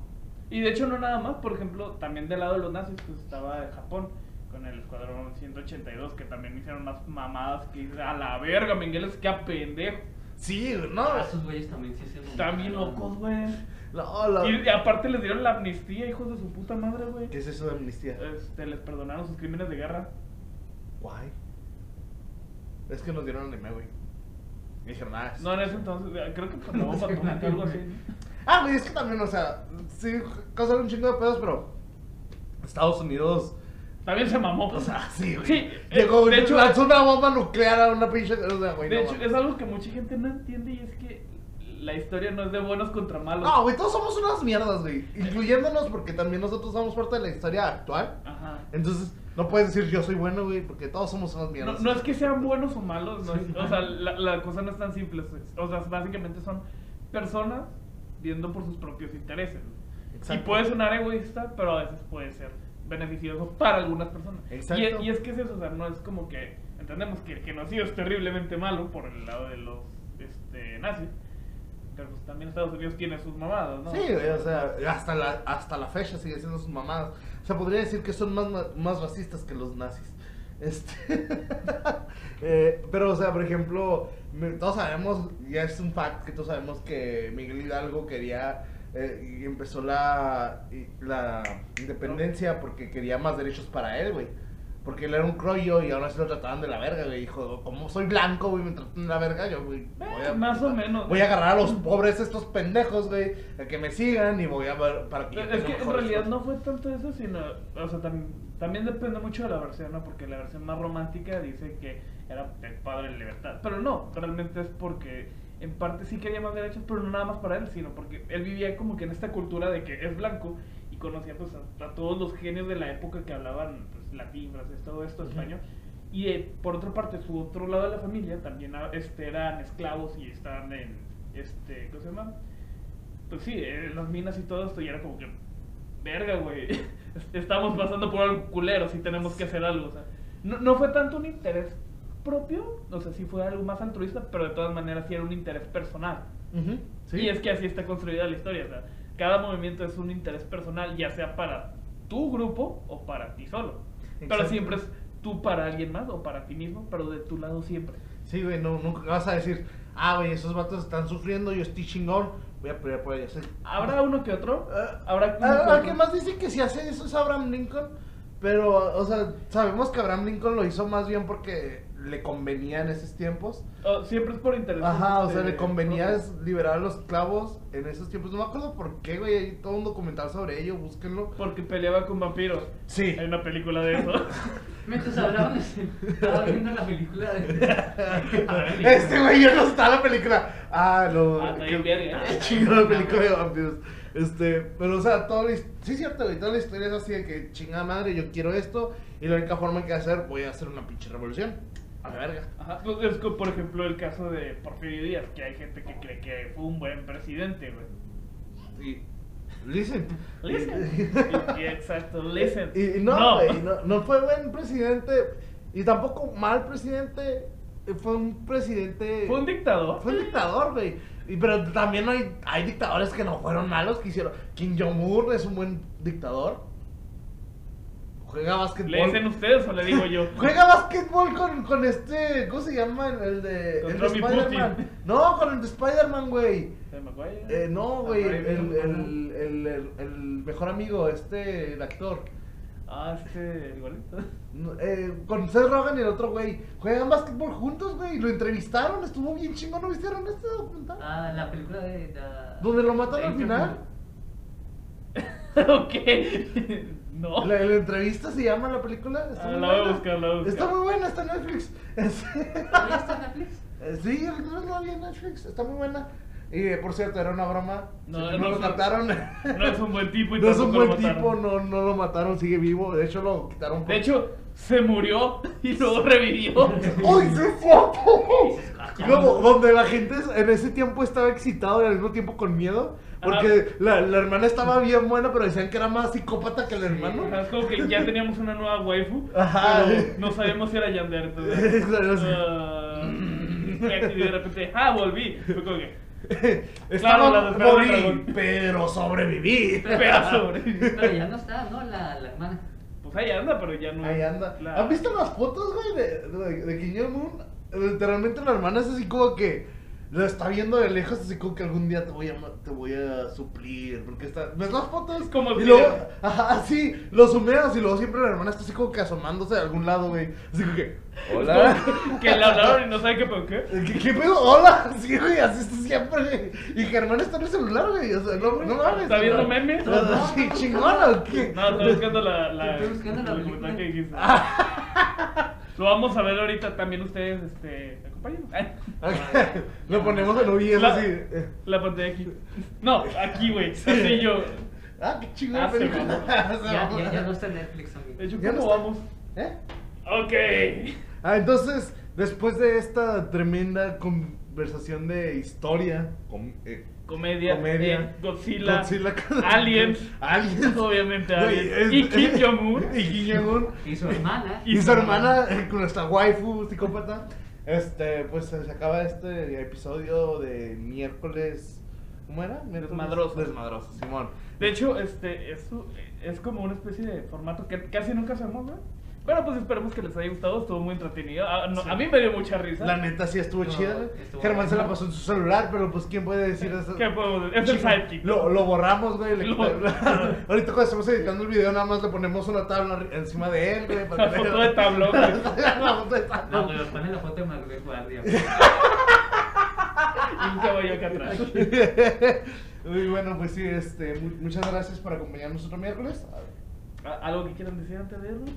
Y de hecho no nada más, por ejemplo, también del lado de los nazis, pues estaba Japón con el escuadrón 182, que también hicieron unas mamadas que a la verga, Mengueles, que a pendejo. Sí, güey, no. Ah, esos güeyes también sí se Están bien locos, güey. No, la... Y, y aparte les dieron la amnistía, hijos de su puta madre, güey. ¿Qué es eso de amnistía? Este, les perdonaron sus crímenes de guerra. Guay. Es que nos dieron anime, güey. Y dijeron, ah, No, en ese entonces, eh, creo que por la bomba atómica, algo así. Ah, güey, es que también, o sea, sí, causaron un chingo de pedos, pero Estados Unidos, También se mamó. o sea, sí, güey. Sí, eh, Llegó, de hecho- lanzó una bomba nuclear a una pinche, o sea, güey, De no hecho, mames. es algo que mucha gente no entiende y es que la historia no es de buenos contra malos. No, güey, todos somos unas mierdas, güey. Incluyéndonos porque también nosotros somos parte de la historia actual. Ajá. Entonces, no puedes decir yo soy bueno, güey, porque todos somos unas mierdas. no es que sean buenos o malos, no es- o sea, la, la cosa no es tan simple. O sea, básicamente son personas viendo por sus propios intereses. Y Exacto. puede sonar egoísta, pero a veces puede ser beneficioso para algunas personas. Exacto. Y, es- y es que es eso, o sea, no es como que entendemos que el genocidio es terriblemente malo por el lado de los este, nazis, pero pues también Estados Unidos tiene sus mamadas, ¿no? Sí, o sea, hasta la, hasta la fecha sigue siendo sus mamadas. O sea, podría decir que son más, más racistas que los nazis. Este. eh, pero, o sea, por ejemplo, todos sabemos, ya es un fact que todos sabemos que Miguel Hidalgo quería. Eh, y empezó la, la independencia porque quería más derechos para él, güey. Porque él era un croyo y ahora se lo trataban de la verga, güey. Dijo, como soy blanco, güey, me tratan de la verga, yo, güey. voy a- Eh, más o menos. Voy a agarrar a los pobres estos pendejos, güey, a que me sigan y voy a ver para que Es que en realidad cosas. no fue tanto eso, sino, o sea, tam- también depende mucho de la versión, ¿no? Porque la versión más romántica dice que era el padre de libertad. Pero no, realmente es porque en parte sí quería más derechos, pero no nada más para él, sino porque él vivía como que en esta cultura de que es blanco y conocía pues a, a todos los genios de la época que hablaban pues, latín, francés, todo esto, Ujú. español. Y eh, por otra parte, su otro lado de la familia también ah, este, eran esclavos y estaban en, este, ¿cómo se llama? Pues sí, en las minas y todo esto, y era como que, verga, güey, estamos pasando por algo culero, sí tenemos que hacer algo, o sea, no, no fue tanto un interés propio, o sea, sí fue algo más altruista, pero de todas maneras sí era un interés personal. Ujú, sí. Y es que así está construida la historia, o sea, cada movimiento es un interés personal, ya sea para tu grupo o para ti solo. Pero Exacto. siempre es tú para alguien más o para ti mismo, pero de tu lado siempre. Sí, güey, no, nunca vas a decir, ah, güey, esos vatos están sufriendo, yo estoy chingón, voy a pelear por ellos. ¿Habrá uno que otro? Ah, ¿Habrá uno Ah, que que más dice que si hace eso es Abraham Lincoln, pero, o sea, sabemos que Abraham Lincoln lo hizo más bien porque le convenía en esos tiempos. Oh, siempre es por interés. Ajá, o sea, este, le convenía liberar a los esclavos en esos tiempos. No me acuerdo por qué, güey, hay todo un documental sobre ello, búsquenlo. Porque peleaba con vampiros. Sí. Hay una película de eso. Mientras hablaban, estaba viendo la película de. Este güey ya no está en la película. Ah, no. Ah, qué- la película de vampiros. Este, pero o sea, his- sí es cierto, güey, toda la historia es así de que chingada madre, yo quiero esto y la única forma que hacer, voy a hacer una pinche revolución. A la verga. Ajá, pues es como, por ejemplo el caso de Porfirio Díaz, que hay gente que cree que fue un buen presidente, güey. Y listen. Listen. Y- y exacto, listen. Y, y no, no, no fue buen presidente y tampoco mal presidente. Fue un presidente. Fue un dictador. Fue un dictador, güey. Y, pero también hay, hay dictadores que no fueron malos, que hicieron. Kim Jong-un es un buen dictador. Juega básquetbol. ¿Le dicen ustedes o le digo yo? Juega básquetbol con, con este. ¿Cómo se llama? El, el de. Con el de Spider-Man. Putin. No, con el de Spider-Man, güey. ¿Se me acuerda? Eh, no, güey. El, Ah, el, el, el, el- el mejor amigo, este. El actor. Ah, este, igualito. Eh, con Seth Rogen y el otro güey. Juegan básquetbol juntos, güey. Lo entrevistaron. Estuvo bien chingón. ¿No vistieron este documental? Ah, la película de. la- ¿Donde lo matan de al final? ok. No. La, la entrevista se llama la película. Está Ah, muy la voy a buena. buscar, la voy a buscar. Está muy buena, está en Netflix. ¿Todavía está en Netflix? Eh, sí, el otro día la vi en Netflix. Está muy buena. Y eh, por cierto, era una broma. No, no, no lo mataron. No es un buen tipo y No es un buen tipo, no, no lo mataron, sigue vivo. De hecho, lo quitaron por. De hecho, se murió y luego revivió. ¡Uy, sí es cierto! Dices, ah, Y luego, donde la gente en ese tiempo estaba excitado y al mismo tiempo con miedo. Porque la, la hermana estaba bien buena, pero decían que era más psicópata que el hermano. Es como que ya teníamos una nueva waifu, Ajá. pero no sabíamos si era Yander. Entonces, Claro, sí. ah, y de repente, ah, volví. Fue como que, Estaba la desesperada del morí, pero sobreviví. pero sobre. Pero ya no está, ¿no? La, la hermana. Pues ahí anda, pero ya no. Ahí anda. la- ¿Han visto las fotos, güey, de, de, de Kim Jong-un? Literalmente la hermana es así como que lo está viendo de lejos, así como que algún día te voy a, te voy a suplir. Porque está. ¿Ves las fotos? Como y si- luego, ajá, sí, los humeas y luego siempre la hermana está así como que asomándose de algún lado, güey. Así como que. Hola. Que le hablaron y no sabe qué pedo, ¿qué? ¿Qué, qué pedo? Hola. Sí, güey, así está siempre, güey. Y Germán está en el celular, güey. O sea, no, no mames. ¿Está viendo memes? Sí, chingona o qué? No, estoy buscando la, la, Estoy buscando la el película. comentario que dijiste. Lo vamos a ver ahorita también ustedes, este, acompáñenos. Ay, Lo ponemos en OBS La- así. La pantalla aquí. No, aquí, güey. Así yo. Ah, qué chingón. Ah. Ya, ya, ya no está en Netflix, amigo. De hecho, Ya no ¿cómo está. vamos? ¿Eh? Ok. Ah, entonces, después de esta tremenda conversación de historia, com- eh, Comedia, Comedia. eh, Godzilla, Godzilla- Aliens, Aliens. obviamente Aliens, es- y Kim Jong-un. y Kim Jong-un. Y su hermana. Y su hermana, eh, con nuestra waifu psicópata. Este, pues se acaba este episodio de miércoles. ¿Cómo era? Miércoles Desmadroso. Desmadroso, Simón. De hecho, este, es, es como una especie de formato que casi nunca hacemos, ¿no? Pero pues esperemos que les haya gustado, estuvo muy entretenido. A, no, Sí. a mí me dio mucha risa. La neta sí estuvo No, chida. güey. estuvo Germán se la bueno. pasó en su celular, pero pues ¿quién puede decir eso? ¿Qué podemos decir? Es el Chico, sidekick. Lo, lo borramos, güey. Lo- Ahorita cuando estamos editando el video, nada más le ponemos una tabla encima de él, güey. para La que foto de tablón, güey. La foto de No, tablón. pero pone la foto de Maribel Guardia. Y un caballo acá atrás. Muy bueno, pues sí, este, mu- muchas gracias por acompañarnos otro miércoles. ¿A- ¿Algo que quieran decir antes de irnos?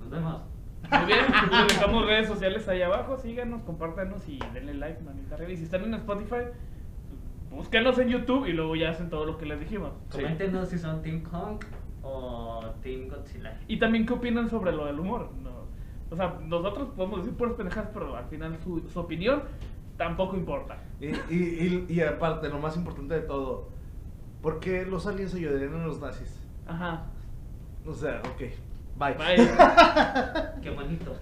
Nos vemos. Muy bien, les dejamos redes sociales ahí abajo, síganos, compártanos y denle like, manita arriba. Y si están en Spotify, búsquenos en YouTube y luego ya hacen todo lo que les dijimos. Sí. Coméntenos si son Team Kong o Team Godzilla. Y también qué opinan sobre lo del humor. No, o sea, nosotros podemos decir puras pendejadas, pero al final su, su opinión tampoco importa. Y, y, y, y aparte, lo más importante de todo, ¿por qué los aliens ayudarían a los nazis? Ajá. O sea, ok, bye. Bye. Qué bonito.